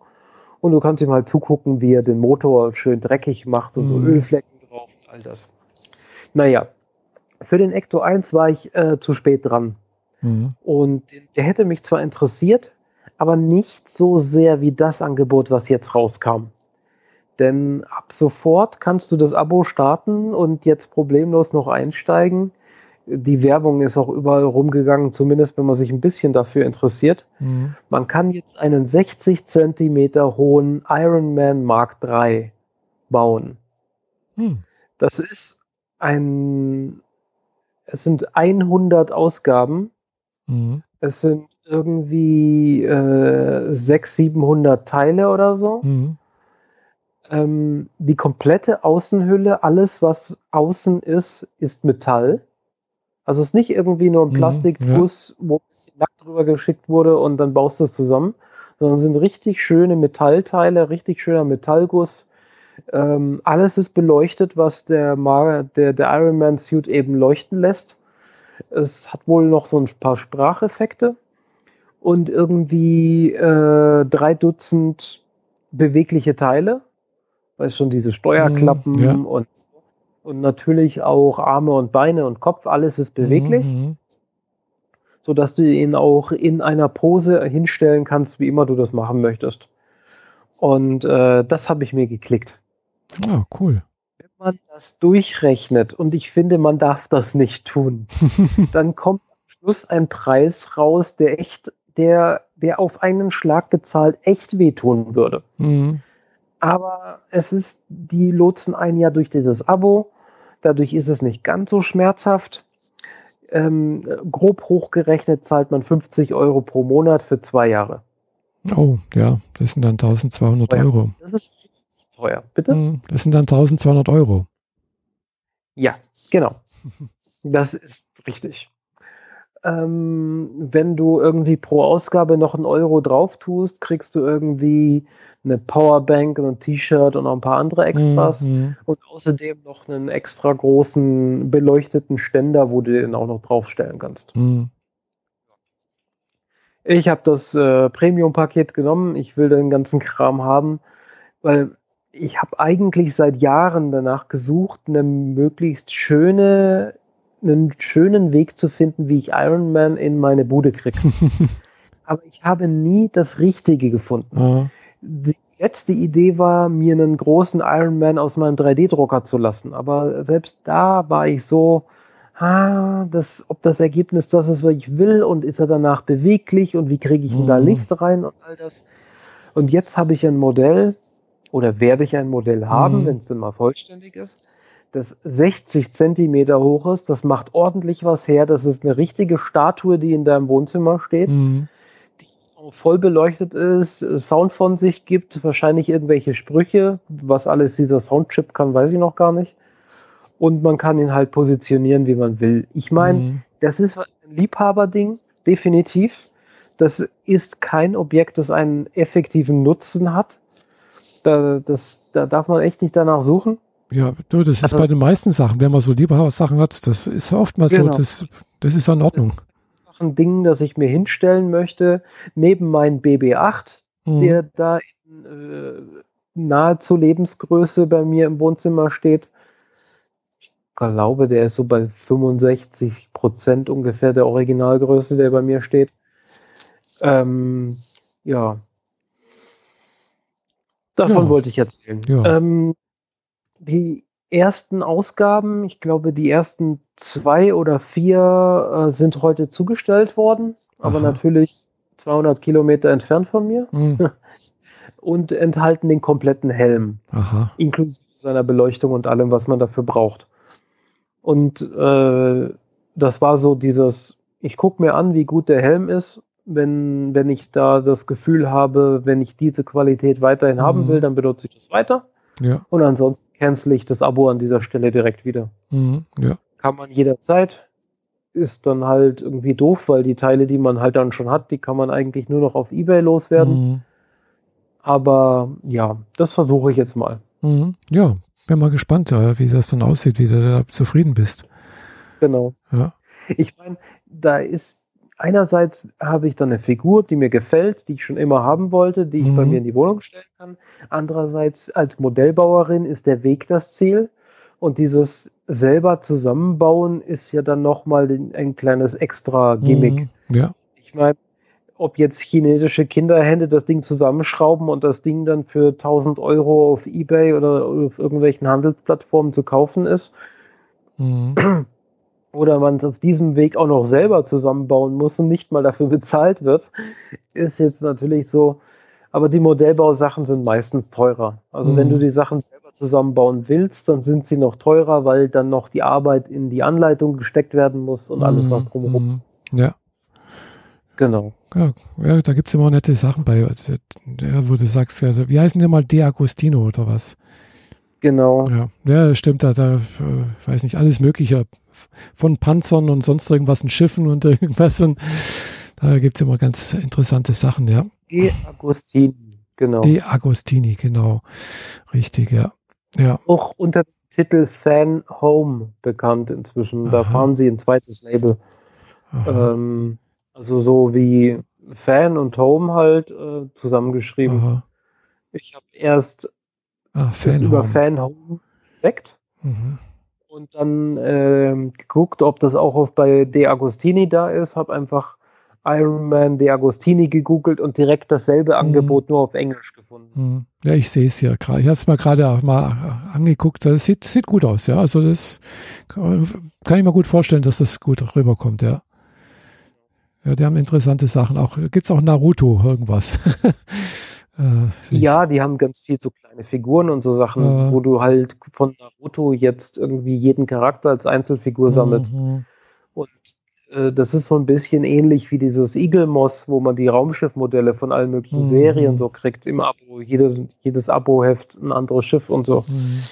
Und du kannst ihm halt zugucken, wie er den Motor schön dreckig macht und mhm. so Ölflecken drauf und all das. Naja, für den Ecto 1 war ich äh, zu spät dran. Mhm. Und der hätte mich zwar interessiert, aber nicht so sehr wie das Angebot, was jetzt rauskam. Denn ab sofort kannst du das Abo starten und jetzt problemlos noch einsteigen die Werbung ist auch überall rumgegangen, zumindest wenn man sich ein bisschen dafür interessiert. Mhm. Man kann jetzt einen 60 Zentimeter hohen Ironman Mark III bauen. Mhm. Das ist ein, es sind 100 Ausgaben. Mhm. Es sind irgendwie äh, 600, 700 Teile oder so. Mhm. Ähm, die komplette Außenhülle, alles was außen ist, ist Metall. Also es ist nicht irgendwie nur ein mhm, Plastikguss, ja. wo ein bisschen Lack drüber geschickt wurde und dann baust du es zusammen, sondern es sind richtig schöne Metallteile, richtig schöner Metallguss. Ähm, alles ist beleuchtet, was der, der, der Iron Man Suit eben leuchten lässt. Es hat wohl noch so ein paar Spracheffekte und irgendwie äh, drei Dutzend bewegliche Teile. Weißt schon, diese Steuerklappen mhm, ja. und und natürlich auch Arme und Beine und Kopf, alles ist beweglich, mhm. so dass du ihn auch in einer Pose hinstellen kannst, wie immer du das machen möchtest. Und äh, das habe ich mir geklickt. Ah, cool. Wenn man das durchrechnet, und ich finde, man darf das nicht tun, dann kommt am Schluss ein Preis raus, der echt, der, der auf einen Schlag gezahlt echt wehtun würde. Mhm. Aber es ist, die lotsen ein Jahr durch dieses Abo. Dadurch ist es nicht ganz so schmerzhaft. Ähm, grob hochgerechnet zahlt man 50 Euro pro Monat für zwei Jahre. Oh, ja, das sind dann 1200 teuer. Euro. Das ist teuer, bitte? Hm, das sind dann 1200 Euro. Ja, genau. Das ist richtig. Ähm, wenn du irgendwie pro Ausgabe noch einen Euro drauf tust, kriegst du irgendwie eine Powerbank und ein T-Shirt und noch ein paar andere Extras mhm. und außerdem noch einen extra großen beleuchteten Ständer, wo du den auch noch draufstellen kannst. Mhm. Ich habe das äh, Premium-Paket genommen. Ich will den ganzen Kram haben, weil ich habe eigentlich seit Jahren danach gesucht, eine möglichst schöne, einen schönen Weg zu finden, wie ich Iron Man in meine Bude kriege. Aber ich habe nie das Richtige gefunden. Mhm die letzte Idee war, mir einen großen Iron Man aus meinem 3D-Drucker zu lassen. Aber selbst da war ich so, ah, das, ob das Ergebnis das ist, was ich will und ist er danach beweglich und wie kriege ich mhm. da Licht rein und all das. Und jetzt habe ich ein Modell oder werde ich ein Modell haben, mhm. wenn es dann mal vollständig ist, das 60 Zentimeter hoch ist. Das macht ordentlich was her. Das ist eine richtige Statue, die in deinem Wohnzimmer steht. Mhm voll beleuchtet ist, Sound von sich gibt, wahrscheinlich irgendwelche Sprüche, was alles dieser Soundchip kann, weiß ich noch gar nicht. Und man kann ihn halt positionieren, wie man will. Ich meine, mhm. das ist ein Liebhaberding, definitiv. Das ist kein Objekt, das einen effektiven Nutzen hat. Da, das, da darf man echt nicht danach suchen. Ja, du, das ist also, bei den meisten Sachen, wenn man so lieber Sachen hat, das ist oftmals genau. so, das, das ist in Ordnung. Das ist ein Ding, das ich mir hinstellen möchte, neben meinem BB8, mhm. der da in äh, nahezu Lebensgröße bei mir im Wohnzimmer steht. Ich glaube, der ist so bei 65 Prozent ungefähr der Originalgröße, der bei mir steht. Ähm, ja. Davon ja. wollte ich erzählen. Ja. Ähm, die ersten Ausgaben, ich glaube, die ersten zwei oder vier äh, sind heute zugestellt worden, aber Aha. natürlich 200 Kilometer entfernt von mir. Mhm. und enthalten den kompletten Helm, Aha. inklusive seiner Beleuchtung und allem, was man dafür braucht. Und äh, das war so dieses, ich gucke mir an, wie gut der Helm ist. Wenn, wenn ich da das Gefühl habe, wenn ich diese Qualität weiterhin mhm. haben will, dann benutze ich das weiter. Ja. Und ansonsten cancel ich das Abo an dieser Stelle direkt wieder. Mhm. Ja. Kann man jederzeit. Ist dann halt irgendwie doof, weil die Teile, die man halt dann schon hat, die kann man eigentlich nur noch auf Ebay loswerden. Mhm. Aber ja, das versuche ich jetzt mal. Mhm. Ja, bin mal gespannt, wie das dann aussieht, wie du da zufrieden bist. Genau. Ja. Ich meine, da ist einerseits habe ich dann eine Figur, die mir gefällt, die ich schon immer haben wollte, die ich mhm. bei mir in die Wohnung stellen kann. Andererseits als Modellbauerin ist der Weg das Ziel. Und dieses selber zusammenbauen ist ja dann nochmal ein kleines extra Gimmick. Mhm. Ja. Ich meine, ob jetzt chinesische Kinderhände das Ding zusammenschrauben und das Ding dann für 1000 Euro auf Ebay oder auf irgendwelchen Handelsplattformen zu kaufen ist. Mhm. Oder man es auf diesem Weg auch noch selber zusammenbauen muss und nicht mal dafür bezahlt wird, ist jetzt natürlich so. Aber die Modellbausachen sind meistens teurer. Also mhm. wenn du die Sachen selber zusammenbauen willst, dann sind sie noch teurer, weil dann noch die Arbeit in die Anleitung gesteckt werden muss und alles, was mhm. drumherum. Mhm. Ja. Genau. Ja, ja da gibt es immer nette Sachen bei, ja, wo du sagst, also, wie heißen die mal De Agostino oder was? Genau. Ja, ja stimmt, da, da weiß nicht, alles Mögliche von Panzern und sonst irgendwas und Schiffen und irgendwas. Und da gibt es immer ganz interessante Sachen, ja. De Agostini, genau. De Agostini, genau. Richtig, ja. ja. Auch unter dem Titel Fan Home bekannt inzwischen. Da Aha. fahren sie ein zweites Label. Ähm, also so wie Fan und Home halt äh, zusammengeschrieben. Aha. Ich habe erst ah, Fan über Fan Home entdeckt mhm. und dann äh, geguckt, ob das auch auf bei De Agostini da ist. Habe einfach Iron Man De Agostini gegoogelt und direkt dasselbe mhm. Angebot nur auf Englisch gefunden. Mhm. Ja, ich sehe es ja gerade. Ich habe es mal gerade mal angeguckt. Das sieht, sieht gut aus, ja. Also das kann, kann ich mir gut vorstellen, dass das gut rüberkommt, ja. Ja, die haben interessante Sachen. Auch gibt es auch Naruto irgendwas. äh, ja, die haben ganz viel so kleine Figuren und so Sachen, äh, wo du halt von Naruto jetzt irgendwie jeden Charakter als Einzelfigur sammelst. Mhm. Und äh, das ist so ein bisschen ähnlich wie dieses Eagle Moss, wo man die Raumschiffmodelle von allen möglichen mhm. Serien so kriegt im Abo. Jedes, jedes Abo-Heft ein anderes Schiff und so. Mhm.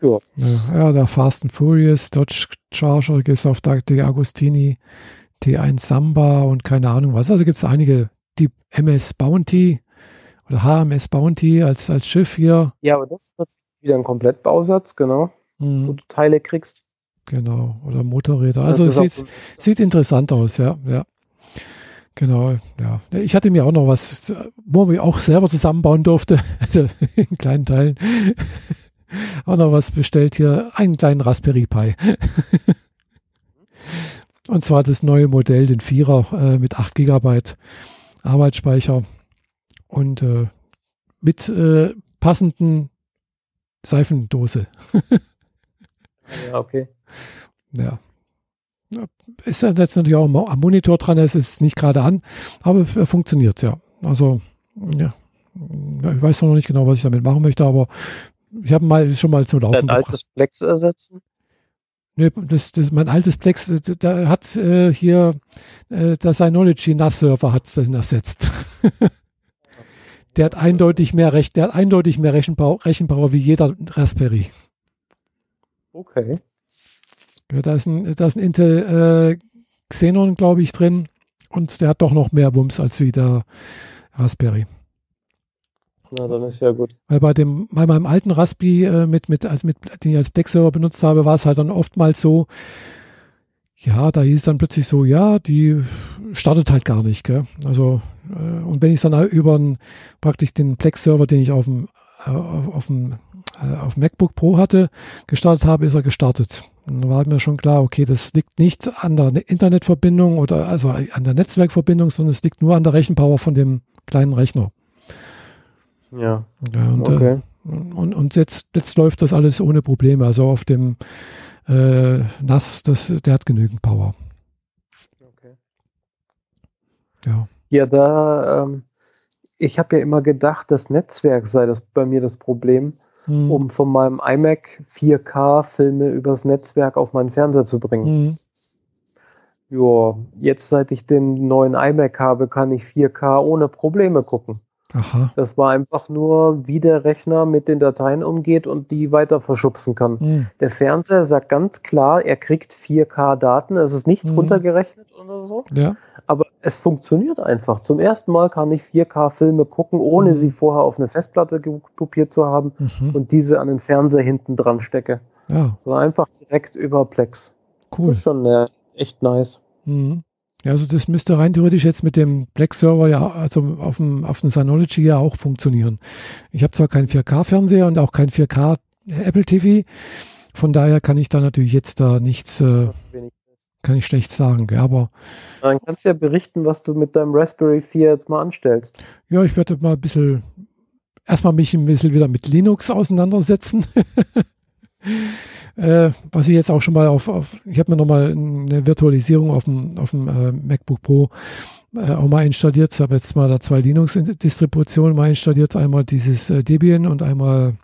Ja. ja, der Fast and Furious, Dodge Charger ist auf der Agostini. T1 Samba und keine Ahnung was. Also gibt es einige, die MS Bounty oder HMS Bounty als, als Schiff hier. Ja, aber das ist wieder ein Komplettbausatz, genau, mhm. wo du Teile kriegst. Genau, oder Motorräder. Also es sieht, sieht interessant aus, ja, ja. Genau, ja. Ich hatte mir auch noch was, wo ich auch selber zusammenbauen durfte, in kleinen Teilen. auch noch was bestellt hier, einen kleinen Raspberry Pi. Und zwar das neue Modell, den Vierer äh, mit 8 GB Arbeitsspeicher und äh, mit äh, passenden Seifendose. ja, okay. Ja. Ist ja jetzt natürlich auch am Monitor dran, es ist nicht gerade an, aber er funktioniert, ja. Also, ja. Ich weiß noch nicht genau, was ich damit machen möchte, aber ich habe mal schon mal zum Laufen. Ein altes Plex ersetzen? Nee, das, das, mein altes Plex, da hat äh, hier äh, das Synology NAS-Server hat das ersetzt. der hat eindeutig mehr Recht, der hat eindeutig mehr Rechenpower, Rechenpower wie jeder Raspberry. Okay. Ja, da ist ein, da ist ein Intel äh, Xenon, glaube ich, drin und der hat doch noch mehr Wumms als wie der Raspberry. Na, dann ist ja gut. Weil bei dem, bei meinem alten Raspi äh, mit, mit, also mit, den ich als Black-Server benutzt habe, war es halt dann oftmals so, ja, da hieß dann plötzlich so, ja, die startet halt gar nicht, gell? Also, äh, und wenn ich dann über einen, praktisch den Plex-Server, den ich auf dem, äh, auf dem, äh, auf MacBook Pro hatte, gestartet habe, ist er gestartet. Und dann war mir schon klar, okay, das liegt nicht an der Internetverbindung oder also an der Netzwerkverbindung, sondern es liegt nur an der Rechenpower von dem kleinen Rechner. Ja. ja und, äh, okay. und, und jetzt, jetzt läuft das alles ohne Probleme. Also auf dem äh, NAS, das, der hat genügend Power. Okay. Ja. Ja, da, ähm, ich habe ja immer gedacht, das Netzwerk sei das bei mir das Problem, hm. um von meinem iMac 4K-Filme übers Netzwerk auf meinen Fernseher zu bringen. Hm. Ja, jetzt seit ich den neuen iMac habe, kann ich 4K ohne Probleme gucken. Aha. Das war einfach nur, wie der Rechner mit den Dateien umgeht und die weiter verschubsen kann. Mhm. Der Fernseher sagt ganz klar, er kriegt 4K-Daten. Es ist nichts mhm. runtergerechnet oder so. Ja. Aber es funktioniert einfach. Zum ersten Mal kann ich 4K-Filme gucken, ohne mhm. sie vorher auf eine Festplatte kopiert zu haben mhm. und diese an den Fernseher hinten dran stecke. Ja. Sondern einfach direkt über Plex. Cool. Das ist schon äh, echt nice. Mhm. Ja, also das müsste rein theoretisch jetzt mit dem Black Server ja, also auf dem, auf dem Synology ja auch funktionieren. Ich habe zwar keinen 4K-Fernseher und auch kein 4K Apple TV, von daher kann ich da natürlich jetzt da nichts, äh, kann ich schlecht sagen, gell, aber. Dann kannst du ja berichten, was du mit deinem Raspberry 4 jetzt mal anstellst. Ja, ich werde mal ein bisschen, erstmal mich ein bisschen wieder mit Linux auseinandersetzen. Äh, was ich jetzt auch schon mal auf, auf ich habe mir nochmal eine Virtualisierung auf dem, auf dem äh, MacBook Pro äh, auch mal installiert. Ich habe jetzt mal da zwei Linux-Distributionen mal installiert. Einmal dieses äh, Debian und einmal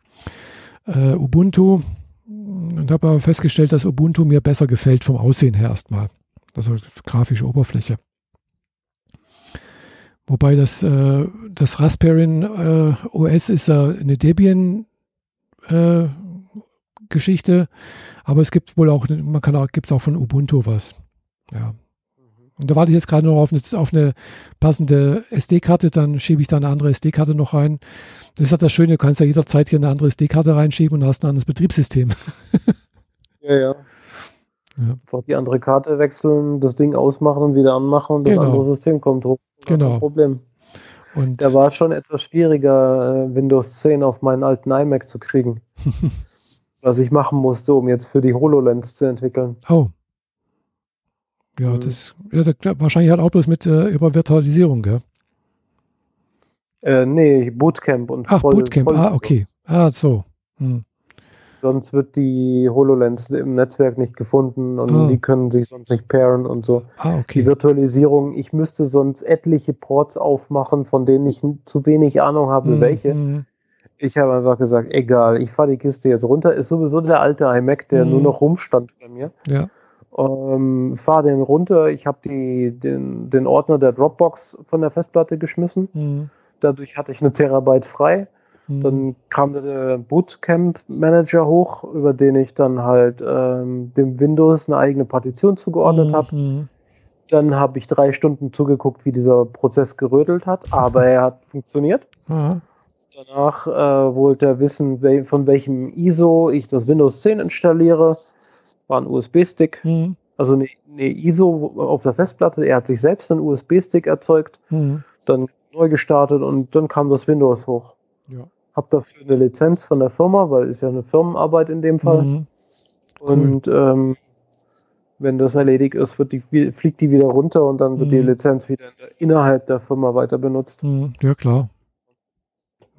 äh, Ubuntu. Und habe aber festgestellt, dass Ubuntu mir besser gefällt vom Aussehen her erstmal. Also grafische Oberfläche. Wobei das, äh, das Raspberry OS ist ja eine Debian Geschichte. Aber es gibt wohl auch, man kann auch, gibt es auch von Ubuntu was. Ja. Und da warte ich jetzt gerade noch auf eine, auf eine passende SD-Karte, dann schiebe ich da eine andere SD-Karte noch rein. Das ist halt das Schöne, du kannst ja jederzeit hier eine andere SD-Karte reinschieben und hast ein anderes Betriebssystem. ja, ja. Ja. Einfach die andere Karte wechseln, das Ding ausmachen und wieder anmachen und das genau. andere System kommt hoch. Genau. Problem. Und Der war schon etwas schwieriger, äh, Windows 10 auf meinen alten iMac zu kriegen. was ich machen musste, um jetzt für die HoloLens zu entwickeln. Oh. Ja, mhm. das, ja, das wahrscheinlich hat auch bloß mit äh, über Virtualisierung, gell? Äh, nee, Bootcamp und Ach, voll, Bootcamp, voll ah, okay. Ah, so. Hm. Sonst wird die HoloLens im Netzwerk nicht gefunden und ah. die können sich sonst nicht pairen und so. Ah, okay. Die Virtualisierung, ich müsste sonst etliche Ports aufmachen, von denen ich zu wenig Ahnung habe, hm, welche. Hm. Ich habe einfach gesagt, egal, ich fahre die Kiste jetzt runter. Ist sowieso der alte iMac, der mhm. nur noch rumstand bei mir. Ja. Ähm, fahre den runter. Ich habe den, den Ordner der Dropbox von der Festplatte geschmissen. Mhm. Dadurch hatte ich eine Terabyte frei. Mhm. Dann kam der Bootcamp Manager hoch, über den ich dann halt ähm, dem Windows eine eigene Partition zugeordnet mhm. habe. Dann habe ich drei Stunden zugeguckt, wie dieser Prozess gerödelt hat, aber er hat funktioniert. Mhm. Danach äh, wollte er wissen, wel von welchem ISO ich das Windows 10 installiere. War ein USB-Stick. Mhm. Also eine, eine, ISO auf der Festplatte. Er hat sich selbst einen USB-Stick erzeugt, mhm. dann neu gestartet und dann kam das Windows hoch. Ja. Hab dafür eine Lizenz von der Firma, weil es ja eine Firmenarbeit in dem Fall. Mhm. Cool. Und ähm, wenn das erledigt ist, die, fliegt die wieder runter und dann wird mhm. die Lizenz wieder innerhalb der Firma weiter benutzt. Mhm. Ja, klar.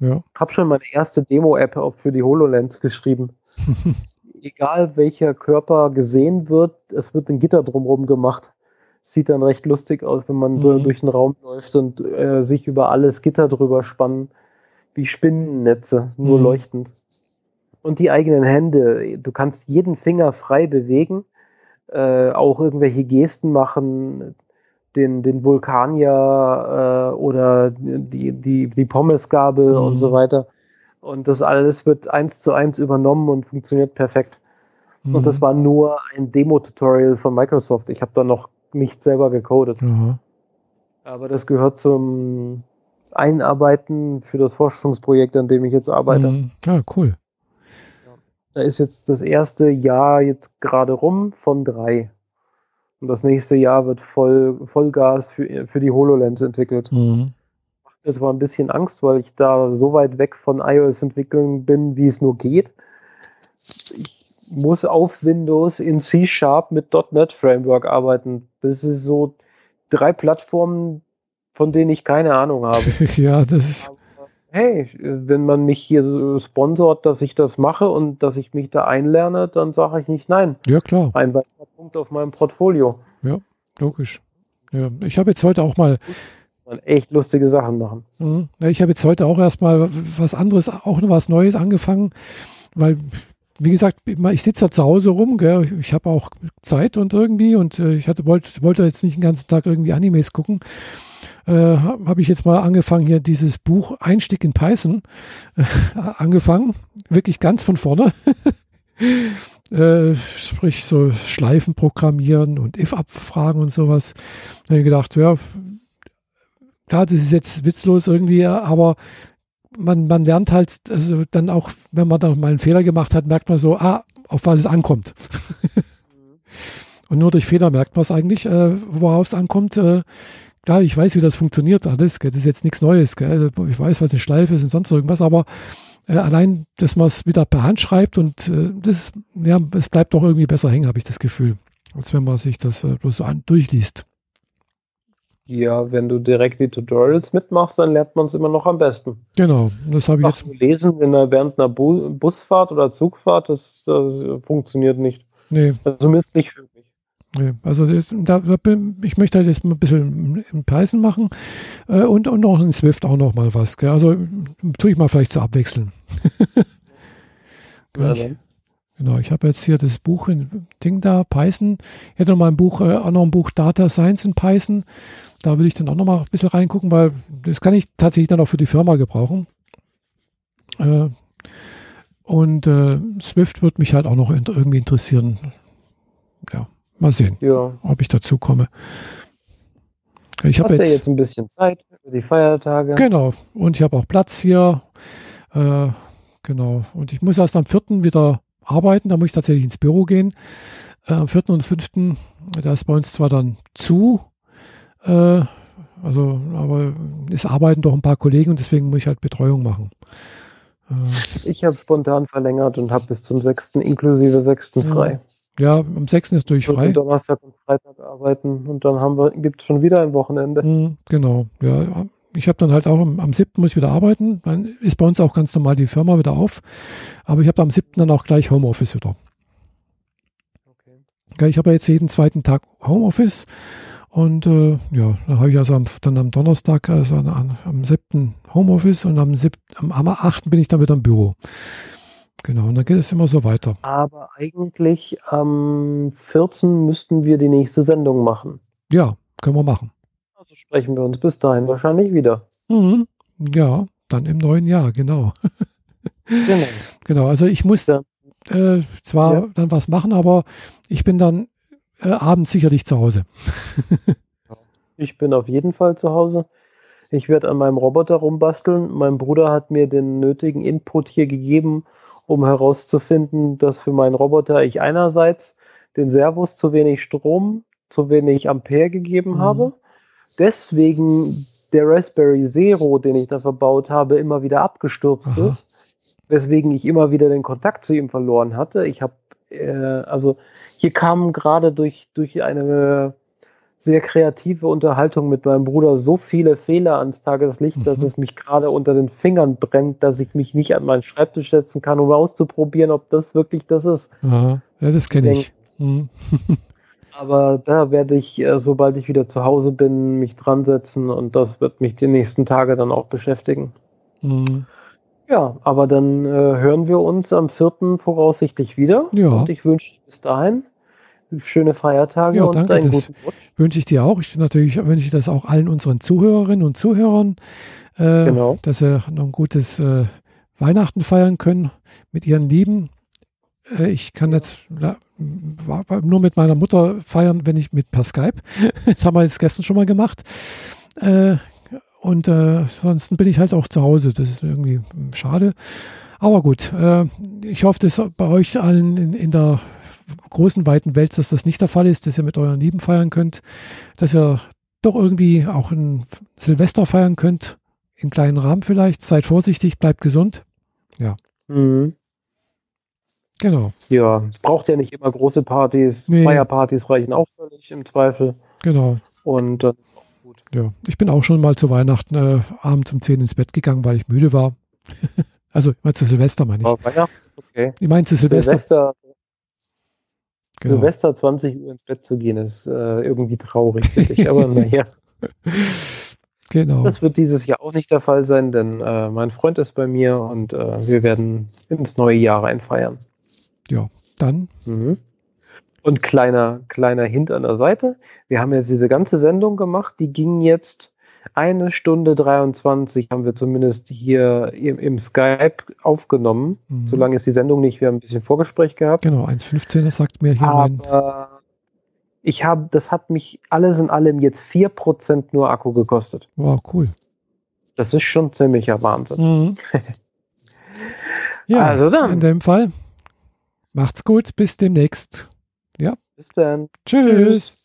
Ja. Hab schon meine erste Demo-App für die HoloLens geschrieben. Egal welcher Körper gesehen wird, es wird ein Gitter drumherum gemacht. Sieht dann recht lustig aus, wenn man mhm. durch den Raum läuft und äh, sich über alles Gitter drüber spannen, wie Spinnennetze, nur mhm. leuchtend. Und die eigenen Hände. Du kannst jeden Finger frei bewegen, äh, auch irgendwelche Gesten machen, den, den Vulkanier äh, oder die, die, die Pommesgabel mhm. und so weiter. Und das alles wird eins zu eins übernommen und funktioniert perfekt. Mhm. Und das war nur ein Demo-Tutorial von Microsoft. Ich habe da noch nicht selber gecodet. Mhm. Aber das gehört zum einarbeiten für das Forschungsprojekt, an dem ich jetzt arbeite. Mhm. Ah, cool. Da ist jetzt das erste Jahr jetzt gerade rum von drei. Und das nächste Jahr wird voll, Vollgas für, für die HoloLens entwickelt. Mhm. Mir zwar ein bisschen Angst, weil ich da so weit weg von iOS-Entwicklung bin, wie es nur geht. Ich muss auf Windows in C-Sharp mit .NET Framework arbeiten. Das ist so drei Plattformen, von denen ich keine Ahnung habe. ja, das ist hey, wenn man mich hier so sponsort, dass ich das mache und dass ich mich da einlerne, dann sage ich nicht nein. Ja, klar. Ein weiterer Punkt auf meinem Portfolio. Ja, logisch. Ja, ich habe jetzt heute auch mal echt lustige Sachen machen. Mhm. Ich habe jetzt heute auch erstmal was anderes, auch noch was Neues angefangen, weil wie gesagt, ich sitze da zu Hause rum, gell? ich habe auch Zeit und irgendwie und äh, ich hatte, wollte, wollte jetzt nicht den ganzen Tag irgendwie Animes gucken äh, habe ich jetzt mal angefangen, hier dieses Buch Einstieg in Python äh, angefangen. Wirklich ganz von vorne. äh, sprich, so Schleifen programmieren und if-abfragen und sowas. Da habe ich gedacht, ja, klar, das ist jetzt witzlos irgendwie, aber man, man lernt halt, also dann auch, wenn man da mal einen Fehler gemacht hat, merkt man so, ah, auf was es ankommt. und nur durch Fehler merkt man es eigentlich, äh, worauf es ankommt. Äh, klar, ich weiß, wie das funktioniert alles. Gell? Das ist jetzt nichts Neues. Gell? Also, ich weiß, was eine Schleife ist und sonst irgendwas, aber äh, allein, dass man es wieder per Hand schreibt und äh, das, ja, es bleibt doch irgendwie besser hängen, habe ich das Gefühl, als wenn man sich das äh, bloß so an, durchliest. Ja, wenn du direkt die Tutorials mitmachst, dann lernt man es immer noch am besten. Genau, das habe ich Ach, jetzt. Lesen in der, während einer Bu Busfahrt oder Zugfahrt, das, das funktioniert nicht. Nee. Also zumindest nicht für also das, da, ich möchte halt jetzt mal ein bisschen in Python machen äh, und, und auch in Swift auch noch mal was. Gell? Also tue ich mal vielleicht zu so abwechseln. ja, ich, genau, ich habe jetzt hier das Buch in Ding da, Python. Ich hätte noch mal ein Buch, äh, auch noch ein Buch Data Science in Python. Da will ich dann auch noch mal ein bisschen reingucken, weil das kann ich tatsächlich dann auch für die Firma gebrauchen. Äh, und äh, Swift wird mich halt auch noch irgendwie interessieren. Ja. Mal sehen, ja. ob ich dazu komme. Ich habe jetzt, ja jetzt ein bisschen Zeit für die Feiertage. Genau. Und ich habe auch Platz hier. Äh, genau. Und ich muss erst am 4. wieder arbeiten. Da muss ich tatsächlich ins Büro gehen. Äh, am 4. und 5. Da ist bei uns zwar dann zu. Äh, also, aber es arbeiten doch ein paar Kollegen und deswegen muss ich halt Betreuung machen. Äh, ich habe spontan verlängert und habe bis zum 6. inklusive 6. frei. Ja, am 6. ist durch frei. Donnerstag und Freitag arbeiten und dann haben wir, gibt es schon wieder ein Wochenende. Mhm, genau, ja. Ich habe dann halt auch am, am 7. muss ich wieder arbeiten. Dann ist bei uns auch ganz normal die Firma wieder auf. Aber ich habe am 7. dann auch gleich Homeoffice wieder. Okay. Ich habe ja jetzt jeden zweiten Tag Homeoffice. Und äh, ja, da habe ich also am, dann am Donnerstag, also an, am 7. Homeoffice und am, 7., am, am 8. bin ich dann wieder im Büro. Genau, und dann geht es immer so weiter. Aber eigentlich am 14. müssten wir die nächste Sendung machen. Ja, können wir machen. Also sprechen wir uns bis dahin wahrscheinlich wieder. Mhm. Ja, dann im neuen Jahr, genau. genau. genau, also ich muss ja. äh, zwar ja. dann was machen, aber ich bin dann äh, abends sicherlich zu Hause. ich bin auf jeden Fall zu Hause. Ich werde an meinem Roboter rumbasteln. Mein Bruder hat mir den nötigen Input hier gegeben, um herauszufinden, dass für meinen Roboter ich einerseits den Servos zu wenig Strom, zu wenig Ampere gegeben mhm. habe. Deswegen der Raspberry Zero, den ich da verbaut habe, immer wieder abgestürzt Aha. ist. Weswegen ich immer wieder den Kontakt zu ihm verloren hatte. Ich habe, äh, also hier kamen gerade durch, durch eine sehr kreative Unterhaltung mit meinem Bruder so viele Fehler ans Tageslicht, mhm. dass es mich gerade unter den Fingern brennt, dass ich mich nicht an meinen Schreibtisch setzen kann, um auszuprobieren, ob das wirklich das ist. Aha. Ja, das kenne ich. Mhm. Aber da werde ich, äh, sobald ich wieder zu Hause bin, mich dran setzen und das wird mich die nächsten Tage dann auch beschäftigen. Mhm. Ja, aber dann äh, hören wir uns am 4. voraussichtlich wieder. Ja. Und ich wünsche bis dahin schöne Feiertage ja, und danke, einen guten Rutsch. Wünsche ich dir auch. Ich natürlich wünsche ich das auch allen unseren Zuhörerinnen und Zuhörern, äh, genau. dass sie noch ein gutes äh, Weihnachten feiern können mit ihren Lieben. Äh, ich kann jetzt nur mit meiner Mutter feiern, wenn ich mit per Skype. das haben wir jetzt gestern schon mal gemacht. Äh, und äh, ansonsten bin ich halt auch zu Hause. Das ist irgendwie schade. Aber gut, äh, ich hoffe, dass bei euch allen in, in der großen, weiten Welt, dass das nicht der Fall ist, dass ihr mit euren Lieben feiern könnt, dass ihr doch irgendwie auch ein Silvester feiern könnt, im kleinen Rahmen vielleicht. Seid vorsichtig, bleibt gesund. Ja. Mhm. Genau. Ja, es braucht ja nicht immer große Partys. Nee. Feierpartys reichen auch völlig im Zweifel. Genau. Und das ist auch gut. Ja, ich bin auch schon mal zu Weihnachten äh, abends um 10 ins Bett gegangen, weil ich müde war. also, ich meine zu Silvester meine ich. Oh, Weihnachten? Okay. Ich meine zu Silvester. Silvester Genau. Silvester 20 Uhr ins Bett zu gehen, ist äh, irgendwie traurig, finde ich. Aber naja. Genau. Das wird dieses Jahr auch nicht der Fall sein, denn äh, mein Freund ist bei mir und äh, wir werden ins neue Jahr reinfeiern. Ja, dann. Mhm. Und kleiner, kleiner Hint an der Seite. Wir haben jetzt diese ganze Sendung gemacht, die ging jetzt eine Stunde 23 haben wir zumindest hier im, im Skype aufgenommen. Mhm. So lange ist die Sendung nicht. Wir haben ein bisschen Vorgespräch gehabt. Genau, 1,15, das sagt mir hier Aber mein. Ich habe, das hat mich alles in allem jetzt 4% nur Akku gekostet. Wow, cool. Das ist schon ziemlicher Wahnsinn. Mhm. ja, also dann. In dem Fall. Macht's gut, bis demnächst. Ja. Bis dann. Tschüss. Tschüss.